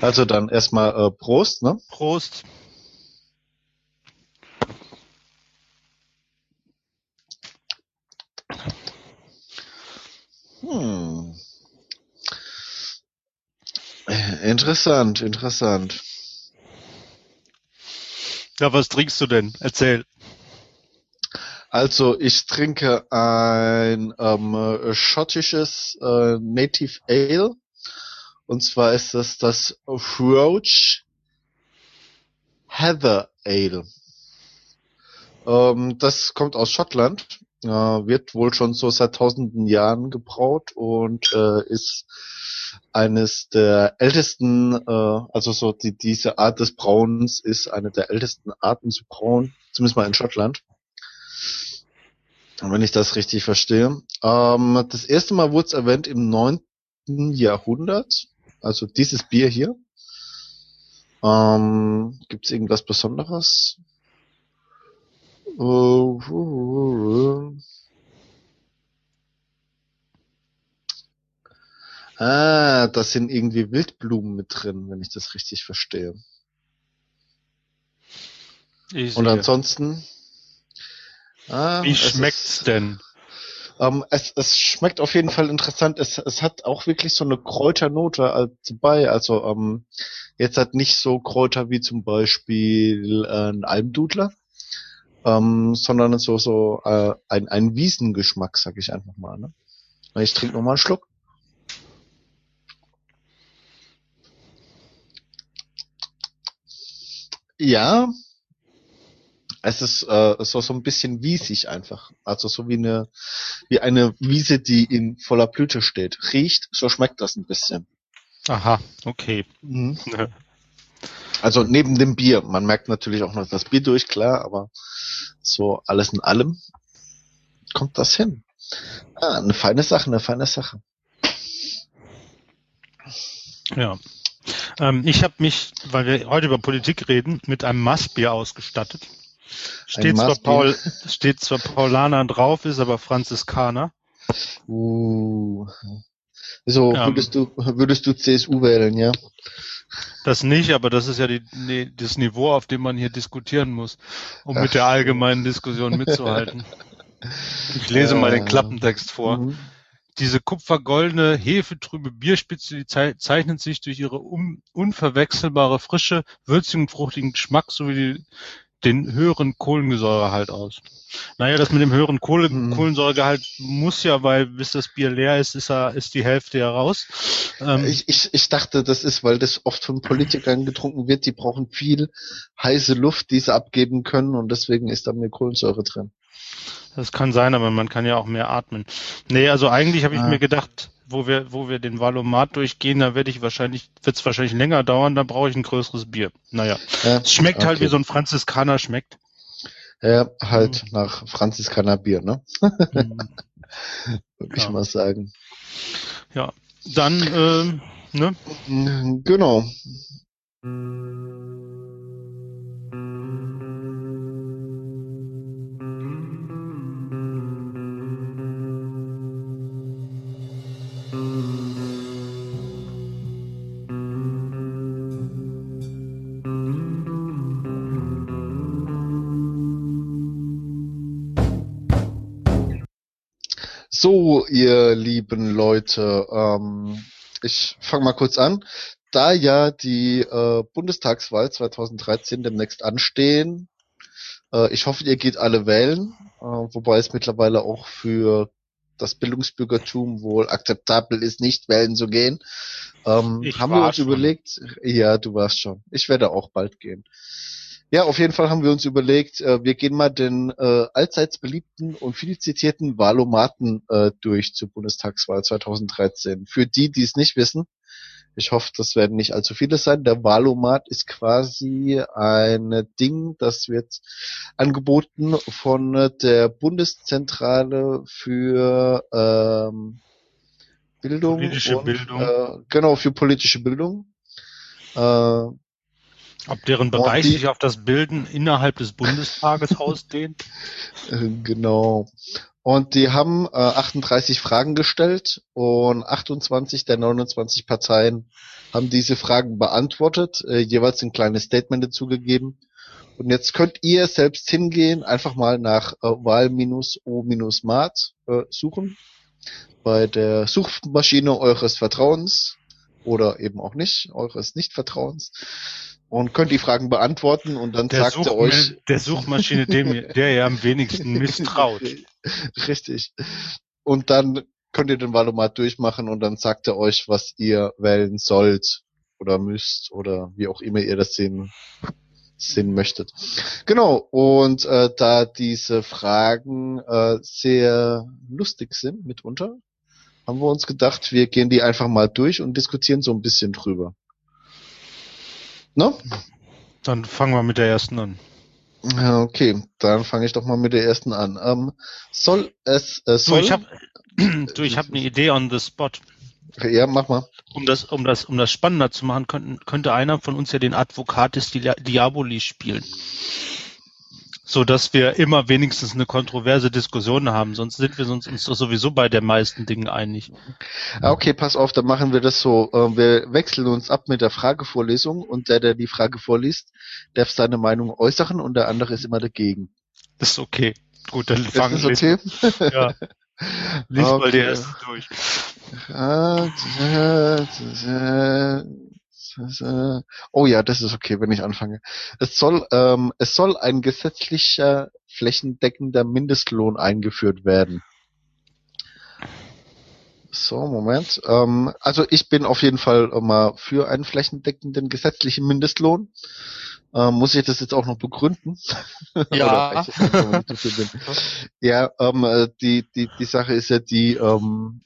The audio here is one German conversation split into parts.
Also dann erstmal äh, Prost, ne? Prost. Hm. Interessant, interessant. Ja, was trinkst du denn? Erzähl. Also ich trinke ein ähm, schottisches äh, Native Ale. Und zwar ist das das Roach Heather Ale. Ähm, das kommt aus Schottland, äh, wird wohl schon so seit tausenden Jahren gebraut und äh, ist eines der ältesten, äh, also so die, diese Art des Brauens ist eine der ältesten Arten zu brauen, zumindest mal in Schottland. Wenn ich das richtig verstehe. Ähm, das erste Mal wurde es erwähnt im neunten Jahrhundert, also dieses Bier hier. Ähm, Gibt es irgendwas Besonderes? Äh, Ah, da sind irgendwie Wildblumen mit drin, wenn ich das richtig verstehe. Ich Und ansonsten. Ah, Wie es schmeckt's ist- denn? Ähm, es, es schmeckt auf jeden Fall interessant. Es, es hat auch wirklich so eine Kräuternote als- dabei. Also ähm, jetzt hat nicht so Kräuter wie zum Beispiel äh, ein Almdudler, ähm, sondern so so äh, ein, ein Wiesengeschmack, sag ich einfach mal. Ne? Ich trinke noch mal einen Schluck. Ja, es ist äh, so so ein bisschen wiesig einfach, also so wie eine wie eine Wiese, die in voller Blüte steht. Riecht, so schmeckt das ein bisschen. Aha, okay. Also neben dem Bier, man merkt natürlich auch noch das Bier durch, klar, aber so alles in allem kommt das hin. Ah, eine feine Sache, eine feine Sache. Ja. Ähm, ich habe mich, weil wir heute über Politik reden, mit einem Maßbier ausgestattet. Steht zwar? Paul, steht zwar Paulaner drauf, ist aber Franziskaner. Uh. So Ja. würdest du würdest du CSU wählen, ja? Das nicht, aber das ist ja die, nee, das Niveau, auf dem man hier diskutieren muss, um Ach mit der allgemeinen Diskussion mitzuhalten. Ich lese mal den Klappentext vor. Mhm. Diese kupfergoldene, hefetrübe Bierspitze, die zei- zeichnet sich durch ihre un unverwechselbare Frische, würzigen und fruchtigen Geschmack sowie die, den höheren Kohlensäuregehalt aus. Naja, das mit dem höheren Kohle Mhm. Kohlensäuregehalt muss ja, weil bis das Bier leer ist, ist, er, ist die Hälfte ja raus. Ähm, Ich, ich, ich dachte, das ist, weil das oft von Politikern getrunken wird, die brauchen viel heiße Luft, die sie abgeben können und deswegen ist da mehr Kohlensäure drin. Das kann sein, aber man kann ja auch mehr atmen. Nee, also eigentlich habe ich Ah. mir gedacht, wo wir, wo wir den Valomat durchgehen, da werde ich wahrscheinlich, wird es wahrscheinlich länger dauern, da brauche ich ein größeres Bier. Naja. Ja, Es schmeckt halt okay. wie so ein Franziskaner schmeckt. Ja, halt nach Franziskaner Bier, ne? Mhm. Würde ich Ja. mal sagen. ja. Dann, ähm, ne? Mhm, Genau. So, ihr lieben Leute, ähm, ich fange mal kurz an. Da ja die äh, Bundestagswahl 2013 demnächst anstehen, äh, ich hoffe, ihr geht alle wählen, äh, wobei es mittlerweile auch für das Bildungsbürgertum wohl akzeptabel ist, nicht wählen zu gehen. Ähm, Ich haben wir uns schon. überlegt, ja, du warst schon. Ich werde auch bald gehen. Ja, auf jeden Fall haben wir uns überlegt, äh, wir gehen mal den äh, allseits beliebten und viel zitierten Wahlomaten äh, durch zur Bundestagswahl 2013. Für die, die es nicht wissen, ich hoffe, das werden nicht allzu viele sein. Der Wahlomat ist quasi ein Ding, das wird angeboten von der Bundeszentrale für ähm, Bildung. Politische und, Bildung. Äh, genau, für politische Bildung. Äh, Ob deren Bereich die- sich auf das Bilden innerhalb des Bundestages ausdehnt? Äh, Genau. Und die haben äh, 38 Fragen gestellt und 28 der 29 Parteien haben diese Fragen beantwortet, äh, jeweils ein kleines Statement dazugegeben. Und jetzt könnt ihr selbst hingehen, einfach mal nach äh, Wahl-O-Mat äh, suchen. Bei der Suchmaschine eures Vertrauens oder eben auch nicht, eures Nicht-Vertrauens. Und könnt die Fragen beantworten und dann Der, sagt er euch. Der Suchmaschine, dem, der ihr am wenigsten misstraut. Richtig. Und dann könnt ihr den Valomat durchmachen und dann sagt er euch, was ihr wählen sollt oder müsst oder wie auch immer ihr das sehen, sehen möchtet. Genau, und äh, da diese Fragen äh, sehr lustig sind mitunter, haben wir uns gedacht, wir gehen die einfach mal durch und diskutieren so ein bisschen drüber. Ne? Dann fangen wir mit der ersten an. Ja, Okay, dann fange ich doch mal mit der ersten an. Ähm, soll es äh, Du, soll ich habe du, ich eine Idee on the spot. ja mach mal. Um das, um das, um das spannender zu machen, könnten, könnte einer von uns ja den Advocatus Dia- Diaboli spielen. So dass wir immer wenigstens eine kontroverse Diskussion haben, sonst sind wir uns doch sowieso bei der meisten Dingen einig. Ah, okay, pass auf, dann machen wir das so. Äh, wir wechseln uns ab mit der Fragevorlesung und der, der die Frage vorliest, darf seine Meinung äußern und der andere ist immer dagegen. Das ist okay. Gut, dann fangen wir. okay? Ja, lies mal die Okay. erste durch. Oh ja, das ist okay, wenn ich anfange. Es soll, ähm, es soll ein gesetzlicher flächendeckender Mindestlohn eingeführt werden. So, Moment. Ähm, also ich bin auf jeden Fall mal für einen flächendeckenden gesetzlichen Mindestlohn. Ähm, muss ich das jetzt auch noch begründen? Ja. Ja, ähm, äh, die, die, die Sache ist ja die, ähm,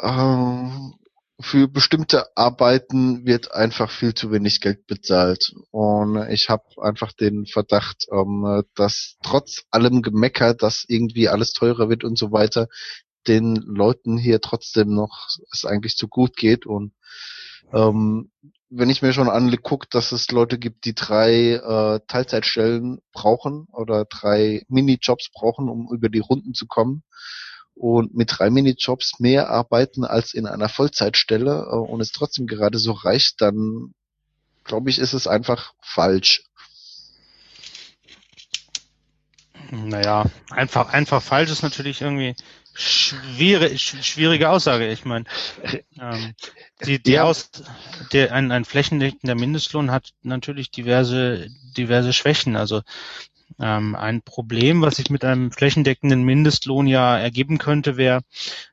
ähm, für bestimmte Arbeiten wird einfach viel zu wenig Geld bezahlt. Und ich habe einfach den Verdacht, ähm, dass trotz allem Gemecker, dass irgendwie alles teurer wird und so weiter, den Leuten hier trotzdem noch es eigentlich zu gut geht. Und ähm, wenn ich mir schon angucke, dass es Leute gibt, die drei äh, Teilzeitstellen brauchen oder drei Minijobs brauchen, um über die Runden zu kommen und mit drei Minijobs mehr arbeiten als in einer Vollzeitstelle äh, und es trotzdem gerade so reicht, dann glaube ich, ist es einfach falsch. Naja, einfach, einfach falsch ist natürlich irgendwie schwierig, sch- schwierige Aussage. Ich meine, ähm, die, die Ja. Aus, der, ein, ein flächendeckender Mindestlohn hat natürlich diverse, diverse Schwächen. Also ein Problem, was sich mit einem flächendeckenden Mindestlohn ja ergeben könnte, wäre,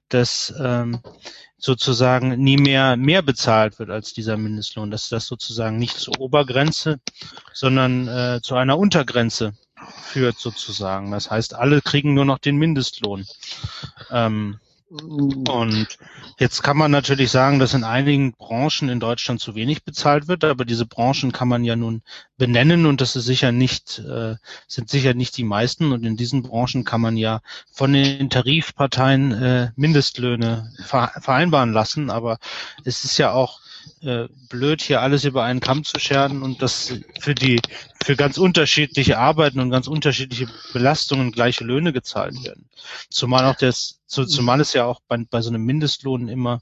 dass ähm, sozusagen nie mehr mehr bezahlt wird als dieser Mindestlohn, dass das sozusagen nicht zur Obergrenze, sondern äh, zu einer Untergrenze führt sozusagen. Das heißt, alle kriegen nur noch den Mindestlohn. Ähm, und jetzt kann man natürlich sagen, dass in einigen Branchen in Deutschland zu wenig bezahlt wird, aber diese Branchen kann man ja nun benennen und das ist sicher nicht, äh, sind sicher nicht die meisten und in diesen Branchen kann man ja von den Tarifparteien äh, Mindestlöhne ver vereinbaren lassen, aber es ist ja auch äh, blöd, hier alles über einen Kamm zu scheren und das für die für ganz unterschiedliche Arbeiten und ganz unterschiedliche Belastungen gleiche Löhne gezahlt werden. Zumal auch das, zu, zumal es ja auch bei, bei so einem Mindestlohn immer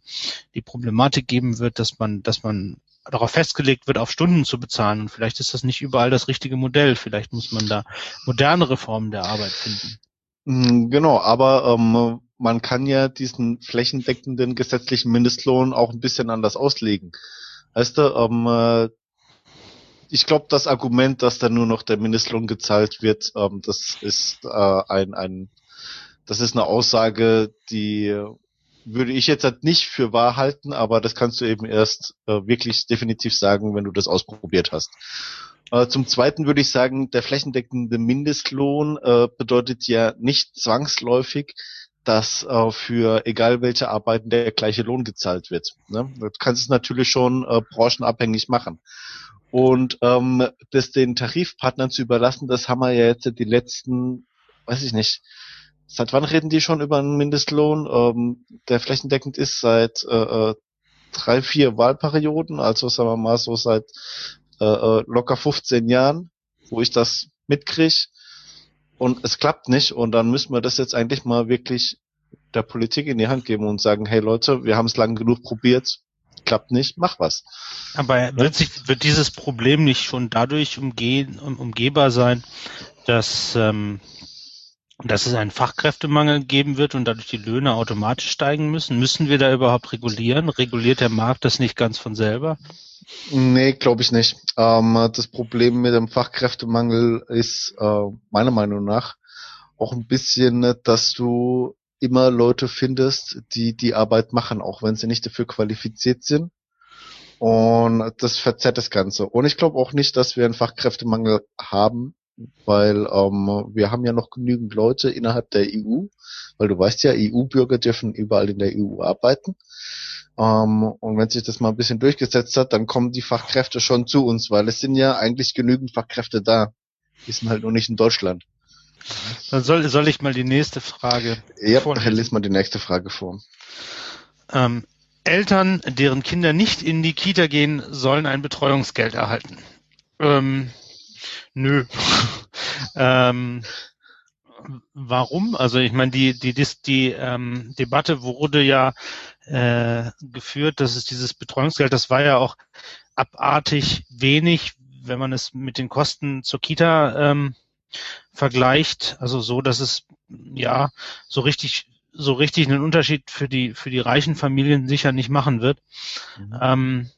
die Problematik geben wird, dass man, dass man darauf festgelegt wird, auf Stunden zu bezahlen. Und vielleicht ist das nicht überall das richtige Modell. Vielleicht muss man da modernere Formen der Arbeit finden. Mm, Genau, aber ähm, man kann ja diesen flächendeckenden gesetzlichen Mindestlohn auch ein bisschen anders auslegen. Weißt du, ähm, äh, ich glaube, das Argument, dass da nur noch der Mindestlohn gezahlt wird, ähm, das ist äh, ein, ein, das ist eine Aussage, die würde ich jetzt halt nicht für wahr halten, aber das kannst du eben erst äh, wirklich definitiv sagen, wenn du das ausprobiert hast. Äh, zum Zweiten würde ich sagen, der flächendeckende Mindestlohn äh, bedeutet ja nicht zwangsläufig, dass äh, für egal welche Arbeiten der gleiche Lohn gezahlt wird. Ne? Du kannst es natürlich schon äh, branchenabhängig machen. Und ähm, das den Tarifpartnern zu überlassen, das haben wir ja jetzt die letzten, weiß ich nicht, seit wann reden die schon über einen Mindestlohn, ähm, der flächendeckend ist seit äh, äh, drei, vier Wahlperioden, also sagen wir mal so seit äh, äh, locker 15 Jahren, wo ich das mitkrieg. und es klappt nicht und dann müssen wir das jetzt eigentlich mal wirklich der Politik in die Hand geben und sagen, hey Leute, wir haben es lang genug probiert, klappt nicht, mach was. Aber wird sich, wird dieses Problem nicht schon dadurch umgehen, um, umgehbar sein, dass, ähm, dass es einen Fachkräftemangel geben wird und dadurch die Löhne automatisch steigen müssen? Müssen wir da überhaupt regulieren? Reguliert der Markt das nicht ganz von selber? Nee, glaube ich nicht. Ähm, das Problem mit dem Fachkräftemangel ist äh, meiner Meinung nach auch ein bisschen, dass du immer Leute findest, die die Arbeit machen, auch wenn sie nicht dafür qualifiziert sind. Und das verzerrt das Ganze. Und ich glaube auch nicht, dass wir einen Fachkräftemangel haben, weil ähm, wir haben ja noch genügend Leute innerhalb der EU, weil du weißt ja, EU-Bürger dürfen überall in der EU arbeiten. Ähm, und wenn sich das mal ein bisschen durchgesetzt hat, dann kommen die Fachkräfte schon zu uns, weil es sind ja eigentlich genügend Fachkräfte da. Die sind halt nur nicht in Deutschland. Dann soll, soll ich mal die nächste Frage Ja, vorlesen. lies mal die nächste Frage vor. Ähm, Eltern, deren Kinder nicht in die Kita gehen, sollen ein Betreuungsgeld erhalten. Ähm, nö. ähm, warum? Also ich meine, die, die, die, die ähm, Debatte wurde ja äh, geführt, dass es dieses Betreuungsgeld, das war ja auch abartig wenig, wenn man es mit den Kosten zur Kita ähm, vergleicht. Also so, dass es ja so richtig so richtig einen Unterschied für die für die reichen Familien sicher nicht machen wird. Mhm. Ähm,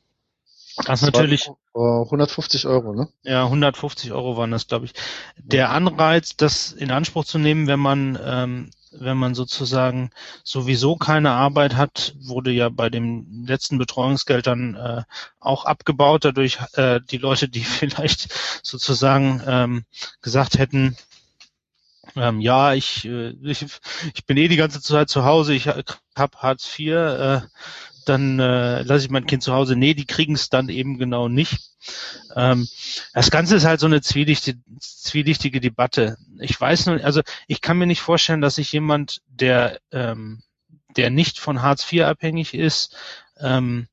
das, natürlich. War, 150 Euro, ne? Ja, 150 Euro waren das, glaube ich. Der Anreiz, das in Anspruch zu nehmen, wenn man ähm, wenn man sozusagen sowieso keine Arbeit hat, wurde ja bei dem letzten Betreuungsgeld dann äh, auch abgebaut, dadurch äh, die Leute, die vielleicht sozusagen ähm, gesagt hätten, ähm, ja, ich, äh, ich, ich bin eh die ganze Zeit zu Hause, ich habe Hartz IV, äh, dann äh, lasse ich mein Kind zu Hause. Nee, die kriegen es dann eben genau nicht. Ähm, das Ganze ist halt so eine zwielichtige, zwielichtige Debatte. Ich weiß nur, also ich kann mir nicht vorstellen, dass sich jemand, der, ähm, der nicht von Hartz IV abhängig ist, ähm,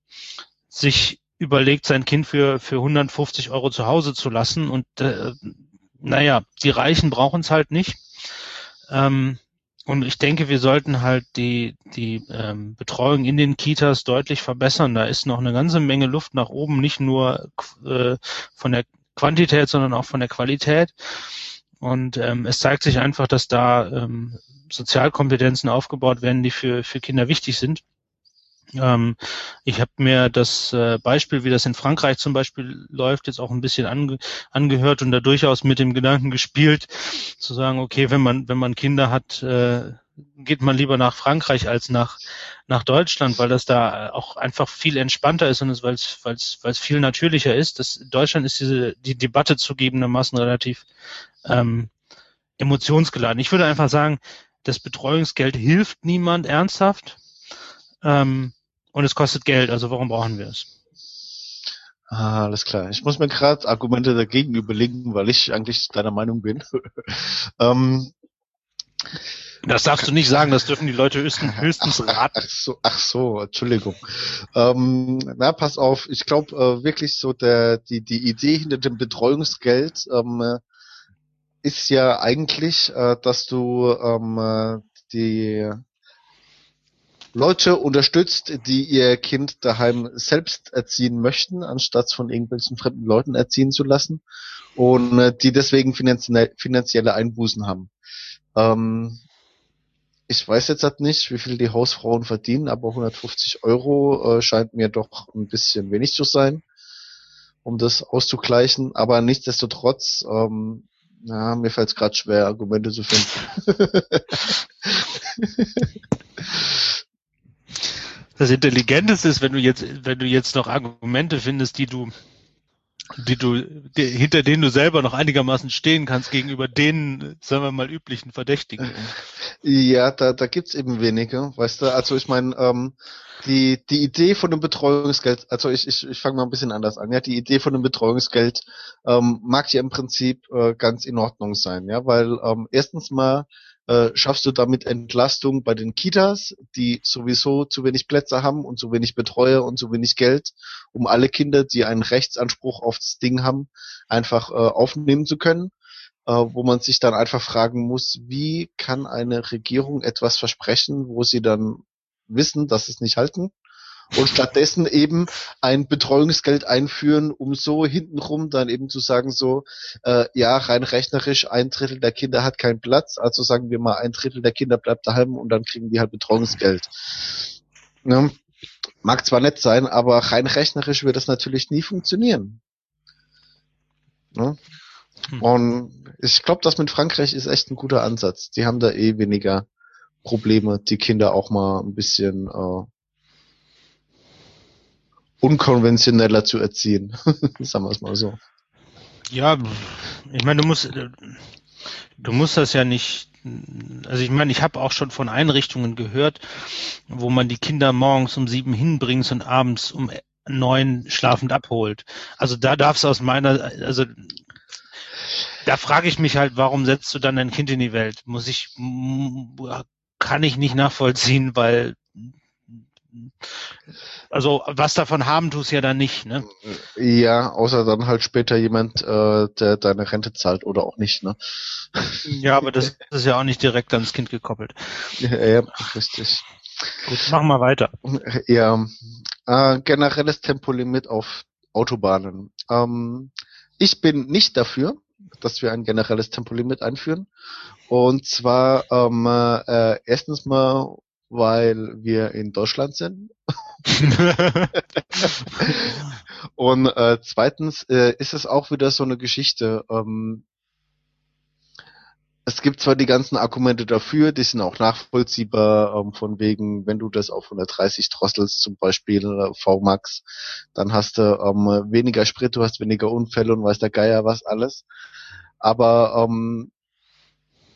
sich überlegt, sein Kind für, für 150 Euro zu Hause zu lassen. Und äh, naja, die Reichen brauchen es halt nicht. Ähm, und ich denke, wir sollten halt die, die ähm, Betreuung in den Kitas deutlich verbessern. Da ist noch eine ganze Menge Luft nach oben, nicht nur äh, von der Quantität, sondern auch von der Qualität. Und ähm, es zeigt sich einfach, dass da ähm, Sozialkompetenzen aufgebaut werden, die für, für Kinder wichtig sind. Ähm, ich habe mir das äh, Beispiel, wie das in Frankreich zum Beispiel läuft, jetzt auch ein bisschen ange angehört und da durchaus mit dem Gedanken gespielt, zu sagen, okay, wenn man wenn man Kinder hat, äh, geht man lieber nach Frankreich als nach nach Deutschland, weil das da auch einfach viel entspannter ist und weil es weil es weil es viel natürlicher ist. Das Deutschland ist diese die Debatte zugegebenermaßen relativ ähm, emotionsgeladen. Ich würde einfach sagen, das Betreuungsgeld hilft niemand ernsthaft. Ähm, und es kostet Geld, also warum brauchen wir es? Ah, alles klar. Ich muss mir gerade Argumente dagegen überlegen, weil ich eigentlich deiner Meinung bin. ähm, das darfst du nicht sagen, das dürfen die Leute höchstens, höchstens raten. Ach so, ach so Entschuldigung. Ähm, na, pass auf, ich glaube äh, wirklich so der, die, die Idee hinter dem Betreuungsgeld ähm, ist ja eigentlich, äh, dass du ähm, äh, die Leute unterstützt, die ihr Kind daheim selbst erziehen möchten, anstatt von irgendwelchen fremden Leuten erziehen zu lassen und äh, die deswegen finanzielle Einbußen haben. Ähm, ich weiß jetzt halt nicht, wie viel die Hausfrauen verdienen, aber 150 Euro äh, scheint mir doch ein bisschen wenig zu sein, um das auszugleichen. Aber nichtsdestotrotz, ähm, ja, mir fällt es gerade schwer, Argumente zu finden. das Intelligenteste ist, wenn du jetzt, wenn du jetzt noch Argumente findest, die du, die du, die, hinter denen du selber noch einigermaßen stehen kannst gegenüber den, sagen wir mal, üblichen Verdächtigen. Ja, da, da gibt's eben wenige, weißt du. Also ich meine, ähm, die, die Idee von dem Betreuungsgeld, also ich, ich, ich fange mal ein bisschen anders an. Ja, die Idee von dem Betreuungsgeld ähm, mag ja im Prinzip äh, ganz in Ordnung sein, ja, weil ähm, erstens mal äh, schaffst du damit Entlastung bei den Kitas, die sowieso zu wenig Plätze haben und zu wenig Betreuer und zu wenig Geld, um alle Kinder, die einen Rechtsanspruch aufs Ding haben, einfach äh, aufnehmen zu können. äh, wo man sich dann einfach fragen muss, wie kann eine Regierung etwas versprechen, wo sie dann wissen, dass es nicht halten und stattdessen eben ein Betreuungsgeld einführen, um so hintenrum dann eben zu sagen, so, äh, ja, rein rechnerisch, ein Drittel der Kinder hat keinen Platz, also sagen wir mal, ein Drittel der Kinder bleibt daheim und dann kriegen die halt Betreuungsgeld. Ja, mag zwar nett sein, aber rein rechnerisch wird das natürlich nie funktionieren. Ja? Hm. Und ich glaube, das mit Frankreich ist echt ein guter Ansatz. Die haben da eh weniger Probleme, die Kinder auch mal ein bisschen äh, unkonventioneller zu erziehen. Sagen wir es mal so. Ja, ich meine, du musst, du musst das ja nicht. Also ich meine, ich habe auch schon von Einrichtungen gehört, wo man die Kinder morgens um sieben hinbringt und abends um neun schlafend abholt. Also da darfst du aus meiner, also da frage ich mich halt, warum setzt du dann dein Kind in die Welt? Muss ich, kann ich nicht nachvollziehen, weil also was davon haben tust ja dann nicht, ne? Ja, außer dann halt später jemand, äh, der deine Rente zahlt oder auch nicht, ne? Ja, aber das ist ja auch nicht direkt ans Kind gekoppelt. Ja, ja richtig. Gut, machen wir weiter. Ja, äh, generelles Tempolimit auf Autobahnen. Ähm, ich bin nicht dafür, dass wir ein generelles Tempolimit einführen. Und zwar ähm, äh, erstens mal weil wir in Deutschland sind. und äh, zweitens äh, ist es auch wieder so eine Geschichte. Ähm, es gibt zwar die ganzen Argumente dafür, die sind auch nachvollziehbar, ähm, von wegen, wenn du das auf 130 drosselst, zum Beispiel äh, VMAX, dann hast du ähm, weniger Sprit, du hast weniger Unfälle und weiß der Geier was alles. Aber ähm,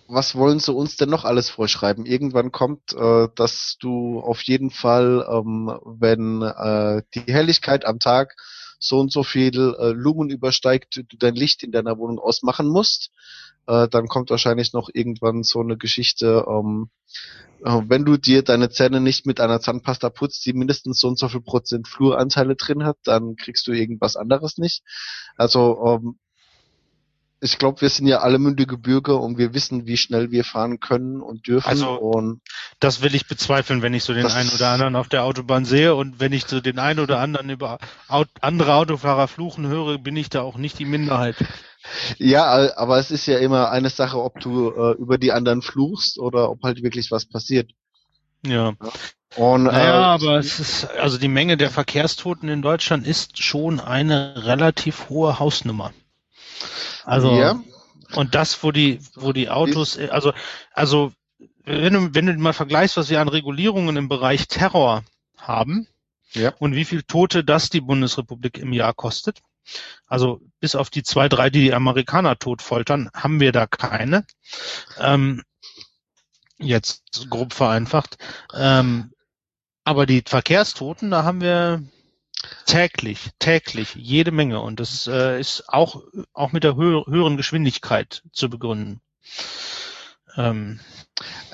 was wollen sie uns denn noch alles vorschreiben? Irgendwann kommt, äh, dass du auf jeden Fall, ähm, wenn äh, die Helligkeit am Tag so und so viel äh, Lumen übersteigt, du dein Licht in deiner Wohnung ausmachen musst. Äh, dann kommt wahrscheinlich noch irgendwann so eine Geschichte, ähm, äh, wenn du dir deine Zähne nicht mit einer Zahnpasta putzt, die mindestens so und so viel Prozent Fluoranteile drin hat, dann kriegst du irgendwas anderes nicht. Also ähm, ich glaube, wir sind ja alle mündige Bürger und wir wissen, wie schnell wir fahren können und dürfen. Also, und das will ich bezweifeln, wenn ich so den einen oder anderen auf der Autobahn sehe und wenn ich so den einen oder anderen über andere Autofahrer fluchen höre, bin ich da auch nicht die Minderheit. Ja, aber es ist ja immer eine Sache, ob du äh, über die anderen fluchst oder ob halt wirklich was passiert. Ja. Und, naja, äh, aber es ist, also die Menge der Verkehrstoten in Deutschland ist schon eine relativ hohe Hausnummer. Also ja. und das, wo die, wo die Autos, also also wenn du, wenn du mal vergleichst, was wir an Regulierungen im Bereich Terror haben ja. und wie viel Tote das die Bundesrepublik im Jahr kostet, also bis auf die zwei, drei, die die Amerikaner tot foltern, haben wir da keine. Ähm, jetzt grob vereinfacht. Ähm, aber die Verkehrstoten, da haben wir Täglich, täglich, jede Menge. Und das äh, ist auch, auch mit der hö höheren Geschwindigkeit zu begründen. Ähm,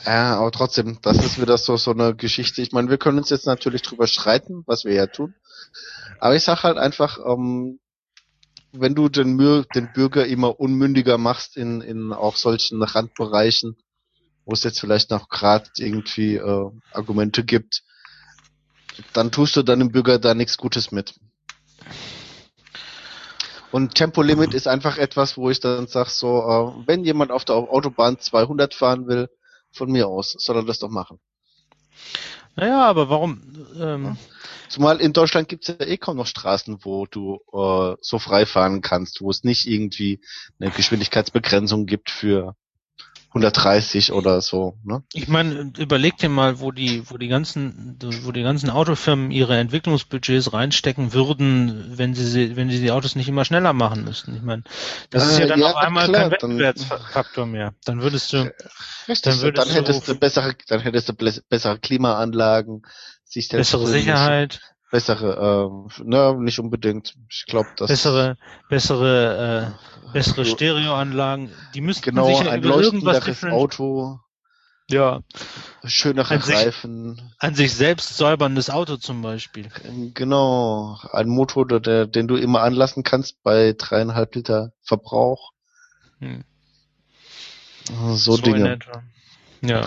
ja, aber trotzdem, das ist wieder so, so eine Geschichte. Ich meine, wir können uns jetzt natürlich drüber streiten, was wir ja tun. Aber ich sag halt einfach, ähm, wenn du den, den Bürger immer unmündiger machst in, in auch solchen Randbereichen, wo es jetzt vielleicht noch gerade irgendwie äh, Argumente gibt, dann tust du deinem Bürger da nichts Gutes mit. Und Tempolimit ist einfach etwas, wo ich dann sage, so, äh, wenn jemand auf der Autobahn 200 fahren will, von mir aus, soll er das doch machen. Naja, aber warum? Ähm Zumal in Deutschland gibt es ja eh kaum noch Straßen, wo du äh, so frei fahren kannst, wo es nicht irgendwie eine Geschwindigkeitsbegrenzung gibt für 130 oder so. Ne? Ich meine, überleg dir mal, wo die, wo die ganzen, wo die ganzen Autofirmen ihre Entwicklungsbudgets reinstecken würden, wenn sie, wenn sie die Autos nicht immer schneller machen müssten. Ich meine, das äh, ist ja dann ja, auf einmal klar, kein Wettbewerbsfaktor mehr. Dann würdest du, richtig, dann, würdest dann hättest du, du bessere, dann hättest du bessere Klimaanlagen, sich bessere Sicherheit bessere, äh, ne, nicht unbedingt. Ich glaube, das bessere, bessere, äh, bessere Stereoanlagen. Die müssten genau, sich ja ein über irgendwas Auto. Ja. Schönere an Reifen. Sich, an sich selbst säuberndes Auto zum Beispiel. Genau. Ein Motor, der, den du immer anlassen kannst bei dreieinhalb Liter Verbrauch. Hm. So, in Dinge. Ja.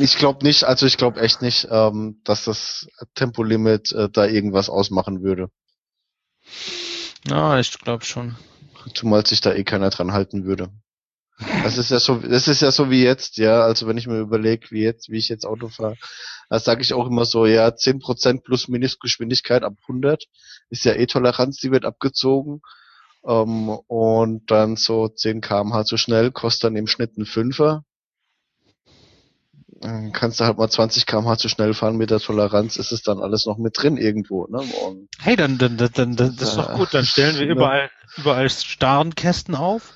Ich glaube nicht, also ich glaube echt nicht, ähm, dass das Tempolimit äh, da irgendwas ausmachen würde. Ja, ich glaube schon. Zumal sich da eh keiner dran halten würde. Das ist ja so, das ist ja so wie jetzt, ja. Also wenn ich mir überlege, wie jetzt, wie ich jetzt Auto fahre, da sage ich auch immer so, ja, 10% plus Mindestgeschwindigkeit ab 100 ist ja eh Toleranz, die wird abgezogen. Ähm, und dann so 10 kmh zu schnell, kostet dann im Schnitt ein Fünfer. Kannst du halt mal 20 kmh zu schnell fahren mit der Toleranz, ist es dann alles noch mit drin irgendwo, ne? Hey, dann, dann, dann, dann das ist doch gut. Dann stellen wir überall, überall Starenkästen auf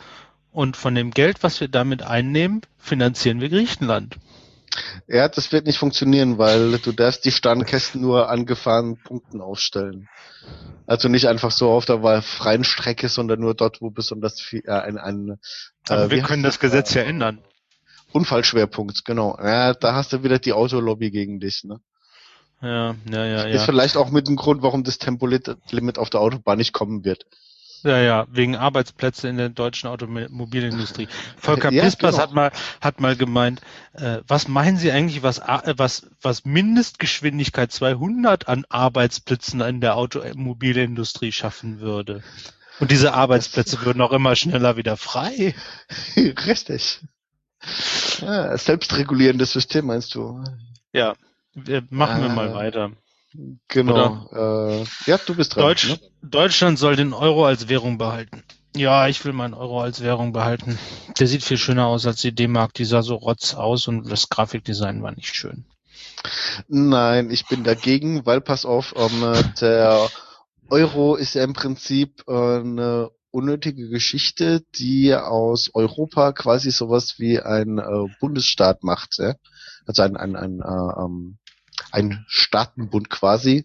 und von dem Geld, was wir damit einnehmen, finanzieren wir Griechenland. Ja, das wird nicht funktionieren, weil du darfst die Standkästen nur an gefahrenen Punkten aufstellen. Also nicht einfach so auf der freien Strecke, sondern nur dort, wo besonders viel, äh, ein, ein Aber äh, wir wie können heißt das Gesetz ja ändern. Unfallschwerpunkt, genau. Ja, da hast du wieder die Autolobby gegen dich, ne? Ja, ja, ja, Ist ja. vielleicht auch mit dem Grund, warum das Tempolimit auf der Autobahn nicht kommen wird. Ja, ja, wegen Arbeitsplätze in der deutschen Automobilindustrie. Volker Ja, Pispers genau. hat mal, hat mal gemeint, äh, was meinen Sie eigentlich, was, äh, was, was Mindestgeschwindigkeit 200 an Arbeitsplätzen in der Automobilindustrie schaffen würde? Und diese Arbeitsplätze würden auch immer schneller wieder frei. Richtig. Ja, selbstregulierendes System meinst du? Ja, wir, machen wir Ah. mal weiter. Genau. Äh, ja, du bist dran. Deutsch, Ne? Deutschland soll den Euro als Währung behalten. Ja, ich will meinen Euro als Währung behalten. Der sieht viel schöner aus als die D-Mark. Die sah so rotz aus und das Grafikdesign war nicht schön. Nein, ich bin dagegen, weil pass auf, ähm, äh, der Euro ist ja im Prinzip äh, eine unnötige Geschichte, die aus Europa quasi sowas wie ein äh, Bundesstaat macht, ja? also ein ein ein, äh, ähm, ein Staatenbund quasi.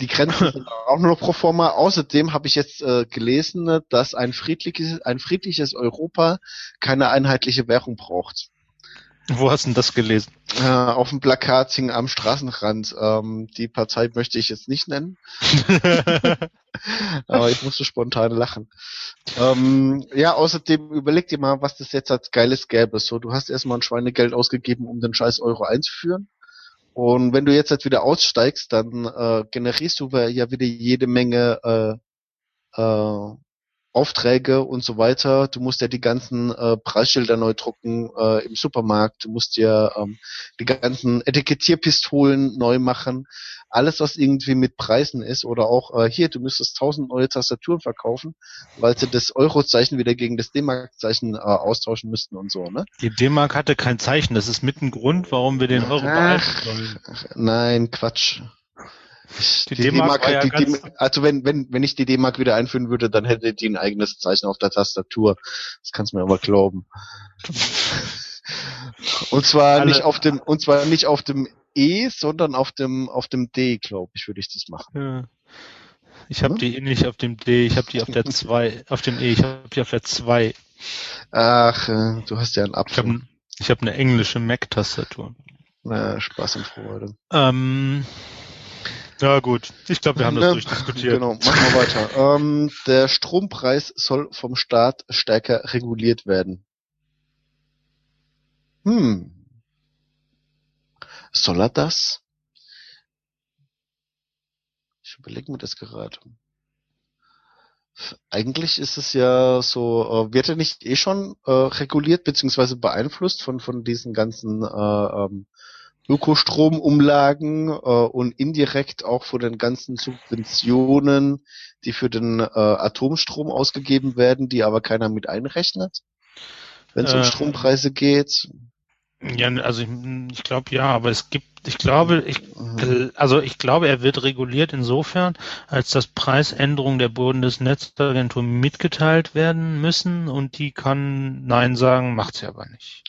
Die Grenzen sind auch nur noch pro forma. Außerdem habe ich jetzt äh, gelesen, dass ein friedliches, ein friedliches Europa keine einheitliche Währung braucht. Wo hast du denn das gelesen? Äh, auf dem Plakat hing am Straßenrand. Ähm, die Partei möchte ich jetzt nicht nennen, aber ich musste spontan lachen. Ähm, ja, außerdem überleg dir mal, was das jetzt als Geiles gäbe. So, du hast erstmal ein Schweinegeld ausgegeben, um den scheiß Euro einzuführen. Und wenn du jetzt halt wieder aussteigst, dann äh, generierst du ja wieder jede Menge äh, äh, Aufträge und so weiter. Du musst ja die ganzen äh, Preisschilder neu drucken äh, im Supermarkt. Du musst ja ähm, die ganzen Etikettierpistolen neu machen. Alles, was irgendwie mit Preisen ist oder auch äh, hier, du müsstest tausend neue Tastaturen verkaufen, weil sie das Eurozeichen wieder gegen das D-Mark-Zeichen äh, austauschen müssten und so, ne? Die D-Mark hatte kein Zeichen. Das ist mit ein Grund, warum wir den Euro behalten sollen. Ach, nein, Quatsch. Die D-Mark ja also wenn, wenn, wenn ich die D-Mark wieder einführen würde, dann hätte die ein eigenes Zeichen auf der Tastatur. Das kannst du mir aber glauben. Und zwar Alle- nicht auf dem, und zwar nicht auf dem E, sondern auf dem, auf dem D, glaube ich, würde ich das machen. Ja. Ich habe Hm? die nicht auf dem D, ich habe die auf der 2, auf dem E, ich habe die auf der 2. Ach, äh, du hast ja einen Ich habe Apfel. ich hab eine englische Mac-Tastatur. Na, Spaß und Freude. Ähm, ja gut, ich glaube, wir haben das Ne, durchdiskutiert. Genau, machen wir weiter. ähm, der Strompreis soll vom Staat stärker reguliert werden. Hm. Soll er das? Ich überlege mir das gerade. Eigentlich ist es ja so, äh, wird er nicht eh schon äh, reguliert beziehungsweise beeinflusst von von diesen ganzen äh, ähm, Ökostromumlagen äh, und indirekt auch von den ganzen Subventionen, die für den äh, Atomstrom ausgegeben werden, die aber keiner mit einrechnet, wenn es um Äh, Strompreise geht. Ja, also ich, ich glaube ja, aber es gibt, ich glaube, ich, Mhm. also ich glaube, er wird reguliert insofern, als dass Preisänderungen der Bundesnetzagentur mitgeteilt werden müssen und die kann Nein sagen, macht sie aber nicht.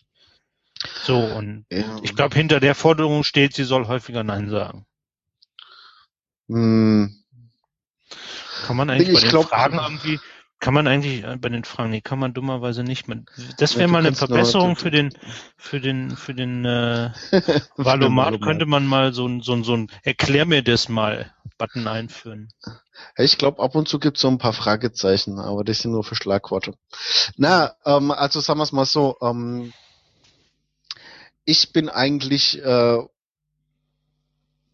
So, und Ja. ich glaube, hinter der Forderung steht, sie soll häufiger Nein sagen. Hm. Kann man eigentlich Ich bei den glaub- Fragen irgendwie, kann man eigentlich äh, bei den Fragen, nee, kann man dummerweise nicht. Man, das wäre mal eine Verbesserung du- für den, für den, für den äh, Valomat könnte man mal so ein, so ein, so ein Erklär mir das mal Button einführen. Ich glaube, ab und zu gibt es so ein paar Fragezeichen, aber das sind nur für Schlagworte. Na, ähm, also sagen wir es mal so, ähm, ich bin eigentlich äh,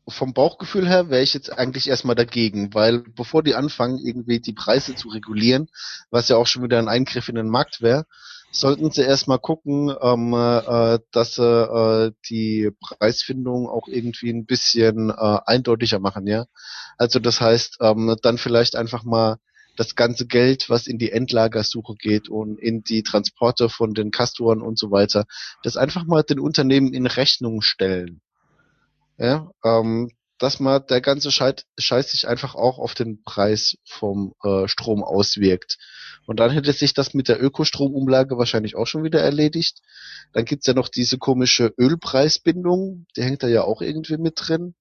vom Bauchgefühl her wäre ich jetzt eigentlich erstmal dagegen, weil bevor die anfangen, irgendwie die Preise zu regulieren, was ja auch schon wieder ein Eingriff in den Markt wäre, sollten sie erstmal gucken, ähm, äh, dass sie äh, die Preisfindung auch irgendwie ein bisschen äh, eindeutiger machen, ja. Also das heißt, ähm, dann vielleicht einfach mal das ganze Geld, was in die Endlagersuche geht und in die Transporte von den Kastoren und so weiter, das einfach mal den Unternehmen in Rechnung stellen. Ja, ähm, dass man der ganze Scheiß, Scheiß sich einfach auch auf den Preis vom äh, Strom auswirkt. Und dann hätte sich das mit der Ökostromumlage wahrscheinlich auch schon wieder erledigt. Dann gibt's ja noch diese komische Ölpreisbindung, die hängt da ja auch irgendwie mit drin.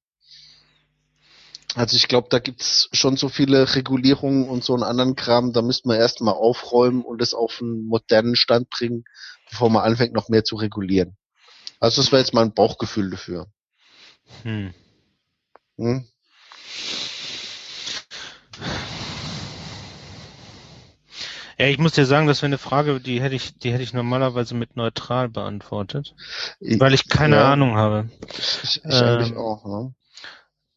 Also ich glaube, da gibt's schon so viele Regulierungen und so einen anderen Kram, da müsste man erstmal aufräumen und es auf einen modernen Stand bringen, bevor man anfängt, noch mehr zu regulieren. Also das wäre jetzt mal ein Bauchgefühl dafür. Hm. Hm? Ja, ich muss dir sagen, das wäre eine Frage, die hätte ich, die hätte ich normalerweise mit neutral beantwortet, weil ich keine Ja, Ahnung habe. Ich, ich eigentlich Ähm, auch, ne?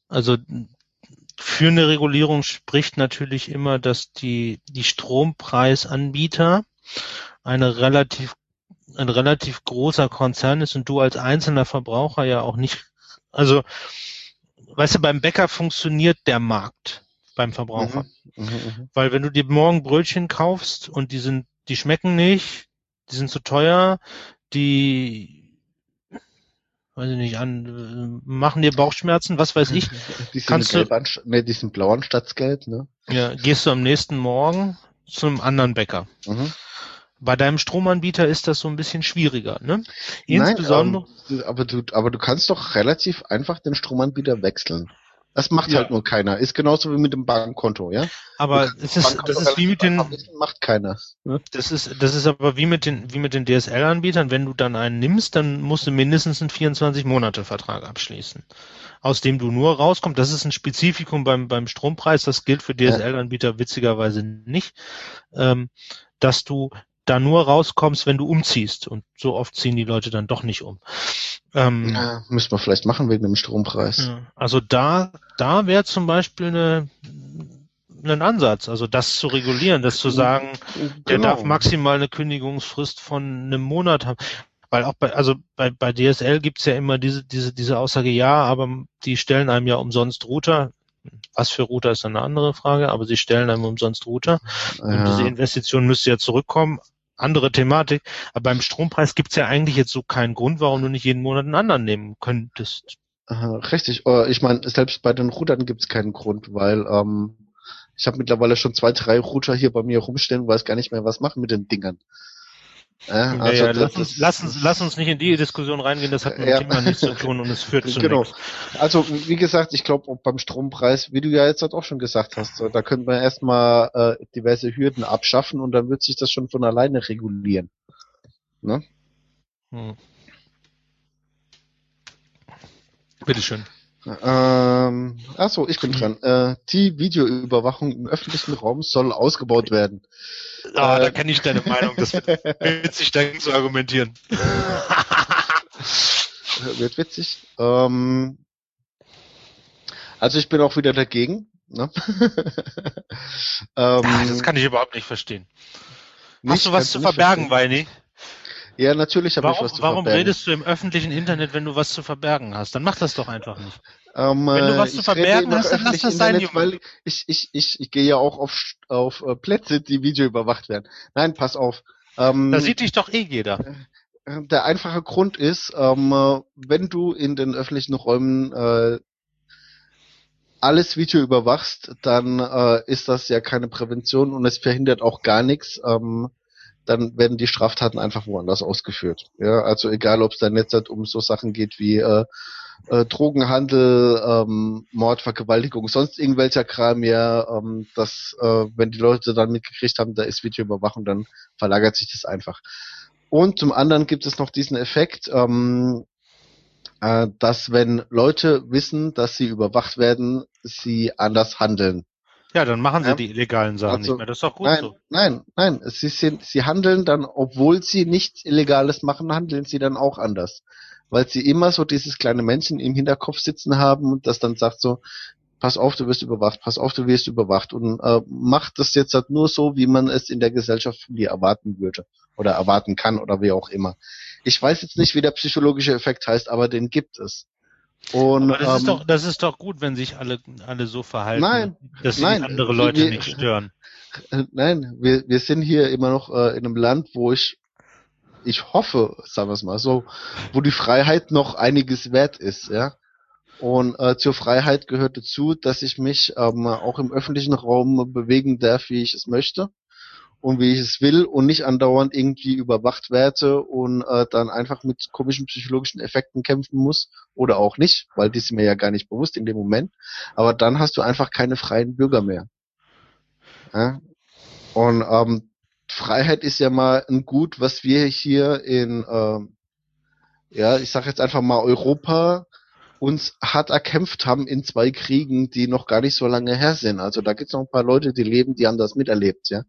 Also für eine Regulierung spricht natürlich immer, dass die, die Strompreisanbieter eine relativ, ein relativ großer Konzern ist und du als einzelner Verbraucher ja auch nicht, also, weißt du, beim Bäcker funktioniert der Markt beim Verbraucher. Mhm, mhm, Weil wenn du dir morgen Brötchen kaufst und die sind, die schmecken nicht, die sind zu teuer, die, weiß ich nicht, an, äh, machen dir Bauchschmerzen, was weiß ich, Die sind Kannst du- nee, die sind blau anstatt gelb, ne? ja, gehst du am nächsten Morgen zu einem anderen Bäcker. Mhm. Bei deinem Stromanbieter ist das so ein bisschen schwieriger, ne? Insbesondere, Nein, ähm, aber du, aber du kannst doch relativ einfach den Stromanbieter wechseln. Das macht Ja. halt nur keiner. Ist genauso wie mit dem Bankkonto, ja? aber Du es ist, das ist wie mit den, macht keiner. Ne? das ist, das ist aber wie mit den, wie mit den DSL-Anbietern. Wenn du dann einen nimmst, dann musst du mindestens einen 24-Monate-Vertrag abschließen. Aus dem du nur rauskommst. Das ist ein Spezifikum beim, beim Strompreis. Das gilt für DSL-Anbieter witzigerweise nicht. Ähm, dass du da nur rauskommst, wenn du umziehst. Und so oft ziehen die Leute dann doch nicht um. Ähm, Ja, müssen wir vielleicht machen wegen dem Strompreis. Also da, da wäre zum Beispiel eine, ein Ansatz, also das zu regulieren, das zu sagen, der Genau. darf maximal eine Kündigungsfrist von einem Monat haben. Weil auch bei, also bei, bei DSL gibt's ja immer diese, diese, diese Aussage, ja, aber die stellen einem ja umsonst Router. Was für Router ist eine andere Frage, aber sie stellen einem umsonst Router. Und diese Ja. Investition müsste ja zurückkommen. Andere Thematik. Aber beim Strompreis gibt's ja eigentlich jetzt so keinen Grund, warum du nicht jeden Monat einen anderen nehmen könntest. Aha, Richtig, äh, ich meine, selbst bei den Routern gibt es keinen Grund, weil ähm, ich habe mittlerweile schon zwei, drei Router hier bei mir rumstehen und weiß gar nicht mehr, was machen mit den Dingern. Ja, Ja, also ja, das- lass, uns, lass, uns, lass uns nicht in die Diskussion reingehen, das hat mit Ja. dem Thema nichts zu tun und es führt zu Genau. nichts. Also wie gesagt, ich glaube beim Strompreis, wie du ja jetzt halt auch schon gesagt hast, so, da könnte man erstmal äh, diverse Hürden abschaffen und dann wird sich das schon von alleine regulieren. Ne? Hm. Bitteschön. Ähm, achso, ich bin dran. Äh, die Videoüberwachung im öffentlichen Raum soll ausgebaut werden. Ah, Äh, da kenne ich deine Meinung, das wird witzig dagegen zu argumentieren. Wird witzig. Ähm, also ich bin auch wieder dagegen. Ne? ähm, Ah, das kann ich überhaupt nicht verstehen. nicht, Hast du was zu verbergen. Weini? Ja, natürlich habe ich Warum, was zu warum verbergen. redest du im öffentlichen Internet, wenn du was zu verbergen hast? Dann mach das doch einfach nicht. Ähm, Wenn du äh, was zu verbergen hast, dann lass das sein, Internet, Junge. Weil ich, ich, ich, ich gehe ja auch auf, auf äh, Plätze, die Video überwacht werden. Nein, pass auf. Ähm, Da sieht dich doch eh jeder. der einfache Grund ist, ähm, äh, wenn du in den öffentlichen Räumen äh, alles Video überwachst, dann äh, ist das ja keine Prävention und es verhindert auch gar nichts, ähm, dann werden die Straftaten einfach woanders ausgeführt. Ja, also egal, ob es dann jetzt halt um so Sachen geht wie äh, äh, Drogenhandel, ähm, Mord, Vergewaltigung, sonst irgendwelcher Kram, ja, ähm, dass äh, wenn die Leute dann mitgekriegt haben, da ist Videoüberwachung, dann verlagert sich das einfach. Und zum anderen gibt es noch diesen Effekt, ähm, äh, dass wenn Leute wissen, dass sie überwacht werden, sie anders handeln. Ja, dann machen sie ja. die illegalen Sachen also, nicht mehr. Das ist doch gut nein, so. Nein, nein, sie, sind, sie handeln dann, obwohl sie nichts Illegales machen, handeln sie dann auch anders. Weil sie immer so dieses kleine Männchen im Hinterkopf sitzen haben und das dann sagt so, pass auf, du wirst überwacht, pass auf, du wirst überwacht und äh, macht das jetzt halt nur so, wie man es in der Gesellschaft von dir erwarten würde oder erwarten kann oder wie auch immer. Ich weiß jetzt nicht, wie der psychologische Effekt heißt, aber den gibt es. Und, aber das, ähm, ist doch, das ist doch gut, wenn sich alle, alle so verhalten, nein, dass sie nein, andere Leute wir, nicht stören. Nein, wir, wir sind hier immer noch äh, in einem Land, wo ich, ich hoffe, sagen wir es mal so, wo die Freiheit noch einiges wert ist, ja. Und äh, zur Freiheit gehört dazu, dass ich mich ähm, auch im öffentlichen Raum bewegen darf, wie ich es möchte und wie ich es will und nicht andauernd irgendwie überwacht werde und äh, dann einfach mit komischen psychologischen Effekten kämpfen muss oder auch nicht, weil die sind mir ja gar nicht bewusst in dem Moment. Aber dann hast du einfach keine freien Bürger mehr. Ja? Und ähm, Freiheit ist ja mal ein Gut, was wir hier in, äh, ja, ich sag jetzt einfach mal Europa uns hart erkämpft haben in zwei Kriegen, die noch gar nicht so lange her sind. Also da gibt's noch ein paar Leute, die leben, die haben das miterlebt, ja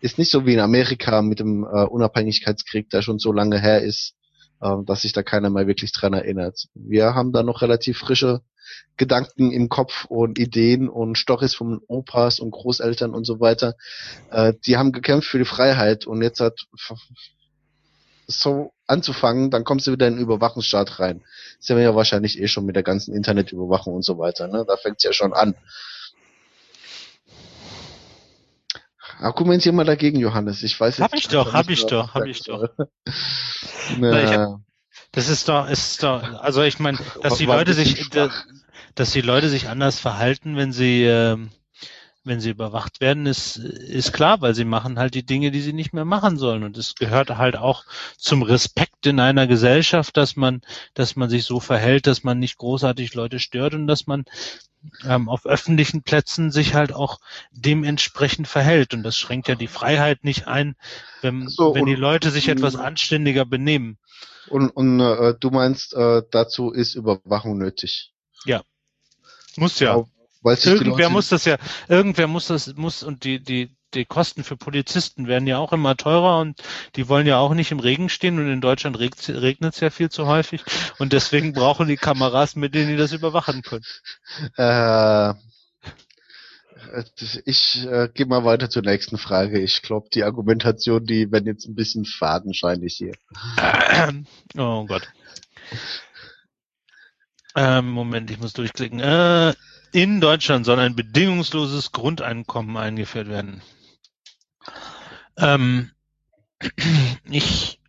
ist nicht so wie in Amerika mit dem äh, Unabhängigkeitskrieg, der schon so lange her ist, äh, dass sich da keiner mehr wirklich dran erinnert. Wir haben da noch relativ frische Gedanken im Kopf und Ideen und Stories von Opas und Großeltern und so weiter. Äh, die haben gekämpft für die Freiheit und jetzt hat so anzufangen, dann kommst du wieder in den Überwachungsstaat rein. Das sind wir ja wahrscheinlich eh schon mit der ganzen Internetüberwachung und so weiter. Ne? Da fängt's ja schon an. Argumentier mal dagegen, Johannes. Ich weiß jetzt Hab ich doch, hab ich doch, hab ich doch. Na. das ist doch, ist doch, also ich meine, dass die Leute sich, dass die Leute sich anders verhalten, wenn sie, äh, wenn sie überwacht werden, ist, ist klar, weil sie machen halt die Dinge, die sie nicht mehr machen sollen. Und es gehört halt auch zum Respekt in einer Gesellschaft, dass man, dass man sich so verhält, dass man nicht großartig Leute stört und dass man ähm, auf öffentlichen Plätzen sich halt auch dementsprechend verhält. Und das schränkt ja die Freiheit nicht ein, wenn, so, wenn die Leute sich etwas anständiger benehmen. Und, und äh, du meinst, äh, dazu ist Überwachung nötig? Ja. Muss ja. Weil irgendwer muss das ja, irgendwer muss das, muss und die, die, die Kosten für Polizisten werden ja auch immer teurer und die wollen ja auch nicht im Regen stehen und in Deutschland regnet es ja viel zu häufig und deswegen brauchen die Kameras, mit denen die das überwachen können. Äh, ich äh, gehe mal weiter zur nächsten Frage. Ich glaube, die Argumentation, die werden jetzt ein bisschen fadenscheinig hier. Oh Gott. Ähm, Moment, ich muss durchklicken. Äh, in Deutschland soll ein bedingungsloses Grundeinkommen eingeführt werden. Ähm, ich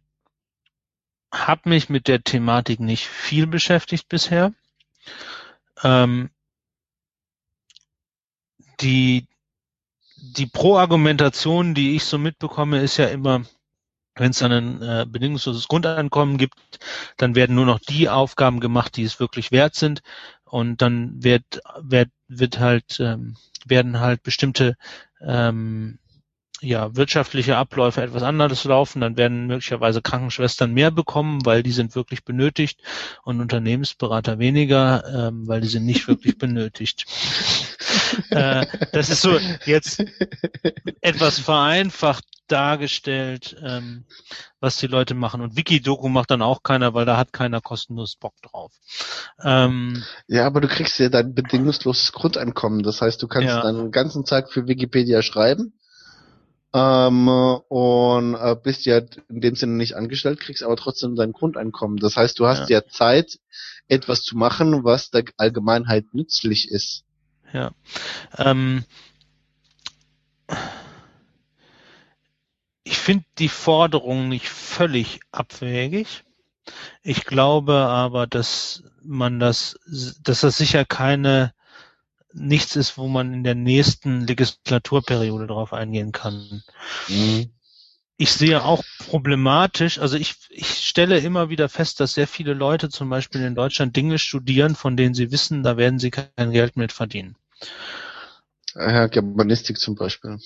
habe mich mit der Thematik nicht viel beschäftigt bisher. Ähm, die die Pro-Argumentation, die ich so mitbekomme, ist ja immer, wenn es ein äh, bedingungsloses Grundeinkommen gibt, dann werden nur noch die Aufgaben gemacht, die es wirklich wert sind. Und dann wird, wird, wird halt, ähm, werden halt bestimmte ähm, ja, wirtschaftliche Abläufe etwas anderes laufen, dann werden möglicherweise Krankenschwestern mehr bekommen, weil die sind wirklich benötigt und Unternehmensberater weniger, ähm, weil die sind nicht wirklich benötigt. äh, das ist so jetzt etwas vereinfacht dargestellt, ähm, was die Leute machen. Und Wikidoku macht dann auch keiner, weil da hat keiner kostenlos Bock drauf. Ähm, ja, aber du kriegst ja dein bedingungsloses Grundeinkommen. Das heißt, du kannst ja. dann den ganzen Tag für Wikipedia schreiben ähm, und äh, bist ja in dem Sinne nicht angestellt, kriegst aber trotzdem dein Grundeinkommen. Das heißt, du hast ja, ja Zeit, etwas zu machen, was der Allgemeinheit nützlich ist. Ja. Ähm, ich finde die Forderung nicht völlig abwegig. Ich glaube aber, dass man das, dass das sicher keine nichts ist, wo man in der nächsten Legislaturperiode drauf eingehen kann. Mhm. ich sehe auch problematisch, also ich, ich stelle immer wieder fest, dass sehr viele Leute zum Beispiel in Deutschland Dinge studieren, von denen sie wissen, da werden sie kein Geld mit verdienen. Ja, Germanistik zum Beispiel.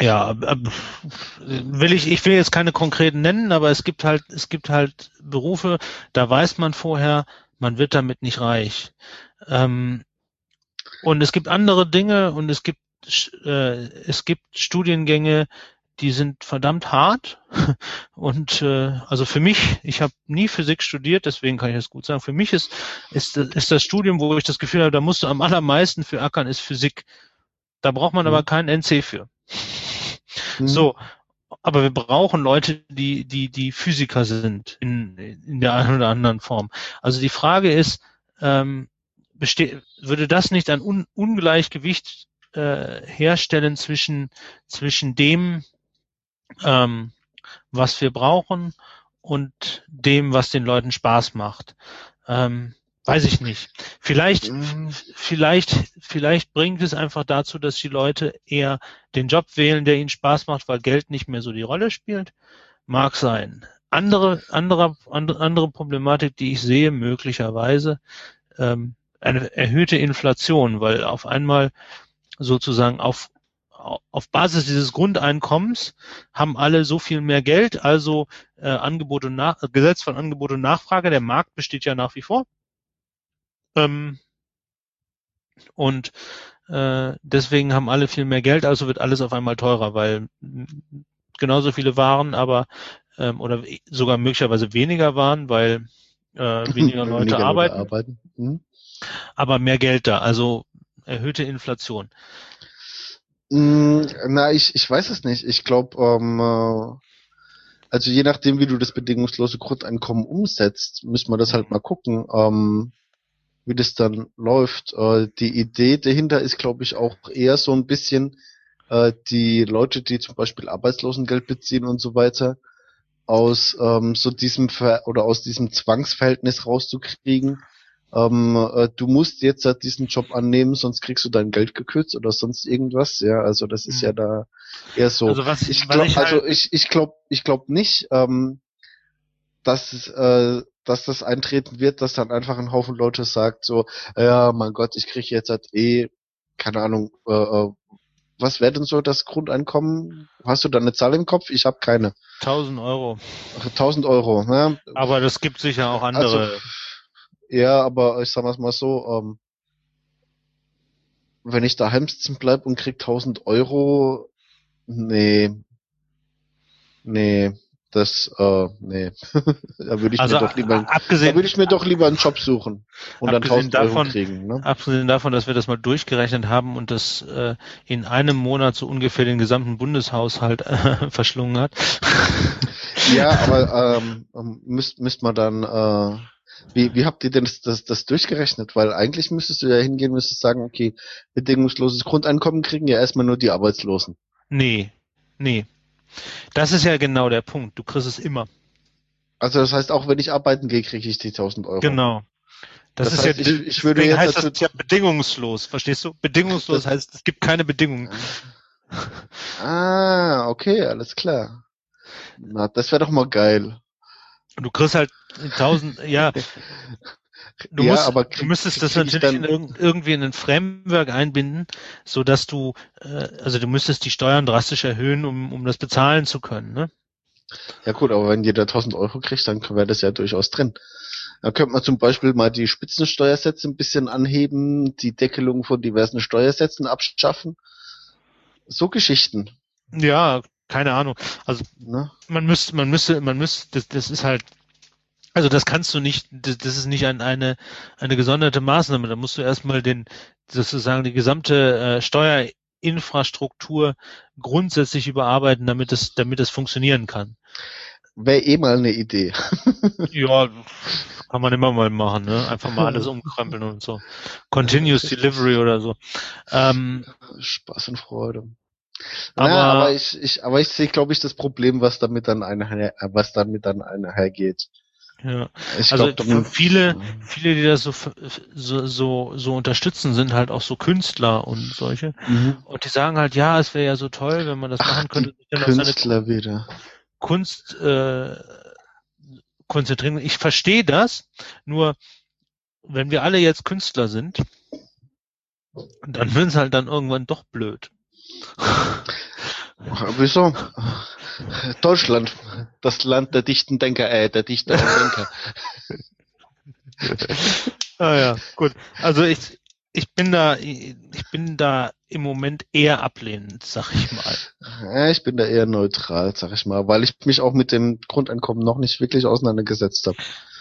Ja, will ich, ich will jetzt keine konkreten nennen, aber es gibt halt, es gibt halt Berufe, da weiß man vorher, man wird damit nicht reich. Ähm, und es gibt andere Dinge und es gibt, äh, es gibt Studiengänge, die sind verdammt hart. Und äh, also für mich, ich habe nie Physik studiert, deswegen kann ich das gut sagen. Für mich ist, ist, ist das Studium, wo ich das Gefühl habe, da musst du am allermeisten für ackern, ist Physik. Da braucht man mhm. aber keinen NC für. Mhm. So, aber wir brauchen Leute, die, die, die Physiker sind in, in der einen oder anderen Form. Also die Frage ist, ähm, würde das nicht ein Un Ungleichgewicht äh, herstellen zwischen, zwischen dem, ähm, was wir brauchen und dem, was den Leuten Spaß macht. Ähm, weiß ich nicht. Vielleicht, mhm. vielleicht, vielleicht bringt es einfach dazu, dass die Leute eher den Job wählen, der ihnen Spaß macht, weil Geld nicht mehr so die Rolle spielt. Mag sein. Andere, andere, andere Problematik, die ich sehe, möglicherweise, ähm, eine erhöhte Inflation, weil auf einmal sozusagen auf auf Basis dieses Grundeinkommens haben alle so viel mehr Geld, also äh, Angebot und Nach Gesetz von Angebot und Nachfrage, der Markt besteht ja nach wie vor. Ähm, und äh, deswegen haben alle viel mehr Geld, also wird alles auf einmal teurer, weil genauso viele Waren, aber ähm, oder sogar möglicherweise weniger waren, weil äh, weniger Leute weniger arbeiten. Leute arbeiten. Mhm. Aber mehr Geld da, also erhöhte Inflation. Mm, na, ich, ich weiß es nicht. Ich glaube, ähm, äh, also je nachdem, wie du das bedingungslose Grundeinkommen umsetzt, müssen wir das halt mal gucken, ähm, wie das dann läuft. Äh, die Idee dahinter ist, glaube ich, auch eher so ein bisschen äh, die Leute, die zum Beispiel Arbeitslosengeld beziehen und so weiter, aus ähm, so diesem Ver oder aus diesem Zwangsverhältnis rauszukriegen, ähm, äh, du musst jetzt halt diesen Job annehmen, sonst kriegst du dein Geld gekürzt oder sonst irgendwas. Ja, also das ist mhm. ja da eher so. Also was, ich glaube, also halt ich ich glaube ich glaube nicht, ähm, dass äh, dass das eintreten wird, dass dann einfach ein Haufen Leute sagt so, ja, mein Gott, ich kriege jetzt halt eh keine Ahnung, äh, äh was wäre denn so das Grundeinkommen? Hast du da eine Zahl im Kopf? Ich habe keine. 1000 Euro. 1000 Euro, ja. Aber das gibt sicher auch andere. Also, ja, aber ich sag mal so, ähm, wenn ich daheim sitzen bleib und krieg 1000 Euro, nee, nee, das, äh, nee, da würde ich also, mir doch lieber, abgesehen, da würde ich mir doch lieber einen Job suchen und dann 1000 davon, Euro kriegen. Ne? Abgesehen davon, dass wir das mal durchgerechnet haben und das äh, in einem Monat so ungefähr den gesamten Bundeshaushalt äh, verschlungen hat. ja, aber ähm, ähm müsst, müsst man dann äh, wie, wie habt ihr denn das, das, das durchgerechnet? Weil eigentlich müsstest du ja hingehen, müsstest sagen, okay, bedingungsloses Grundeinkommen kriegen ja erstmal nur die Arbeitslosen. Nee, nee. Das ist ja genau der Punkt. Du kriegst es immer. Also das heißt, auch wenn ich arbeiten gehe, kriege ich die 1000 Euro. Genau. Das, das ist heißt, ja, ich, ich würde jetzt heißt das ja bedingungslos, verstehst du? Bedingungslos das heißt, es gibt keine Bedingungen. Ah, okay, alles klar. Na, das wäre doch mal geil. Und du kriegst halt tausend, ja. Du, ja, musst, aber krieg, du müsstest das natürlich in irg irgendwie in ein Framework einbinden, so dass du, äh, also du müsstest die Steuern drastisch erhöhen, um, um das bezahlen zu können, ne? Ja gut, aber wenn jeder 1000 Euro kriegt, dann wäre das ja durchaus drin. Da könnte man zum Beispiel mal die Spitzensteuersätze ein bisschen anheben, die Deckelung von diversen Steuersätzen abschaffen. So Geschichten. Ja, keine Ahnung. Also ne? man müsste, man müsste, man müsste, das, das ist halt, also das kannst du nicht, das, das ist nicht ein, eine eine gesonderte Maßnahme. Da musst du erstmal den sozusagen die gesamte äh, Steuerinfrastruktur grundsätzlich überarbeiten, damit es damit es funktionieren kann. Wäre eh mal eine Idee. ja, kann man immer mal machen, ne? Einfach mal alles umkrempeln und so. Continuous Delivery oder so. Ähm, Spaß und Freude. Aber, naja, aber ich, ich, aber ich sehe, glaube ich, das Problem, was damit dann einher, was damit dann einhergeht. Ja. Ich Also glaub, viele, viele, die das so, so, so, so unterstützen, sind halt auch so Künstler und solche. Mhm. Und die sagen halt, ja, es wäre ja so toll, wenn man das Ach, machen könnte, Künstler wieder. Kunst äh, konzentrieren. Ich verstehe das, nur wenn wir alle jetzt Künstler sind, dann wird es halt dann irgendwann doch blöd. Wieso? Deutschland, das Land der dichten Denker, äh, der Dichter und Denker. Ah ja, gut. Also ich, ich bin da, ich bin da im Moment eher ablehnend, sag ich mal. Ja, ich bin da eher neutral, sag ich mal, weil ich mich auch mit dem Grundeinkommen noch nicht wirklich auseinandergesetzt habe.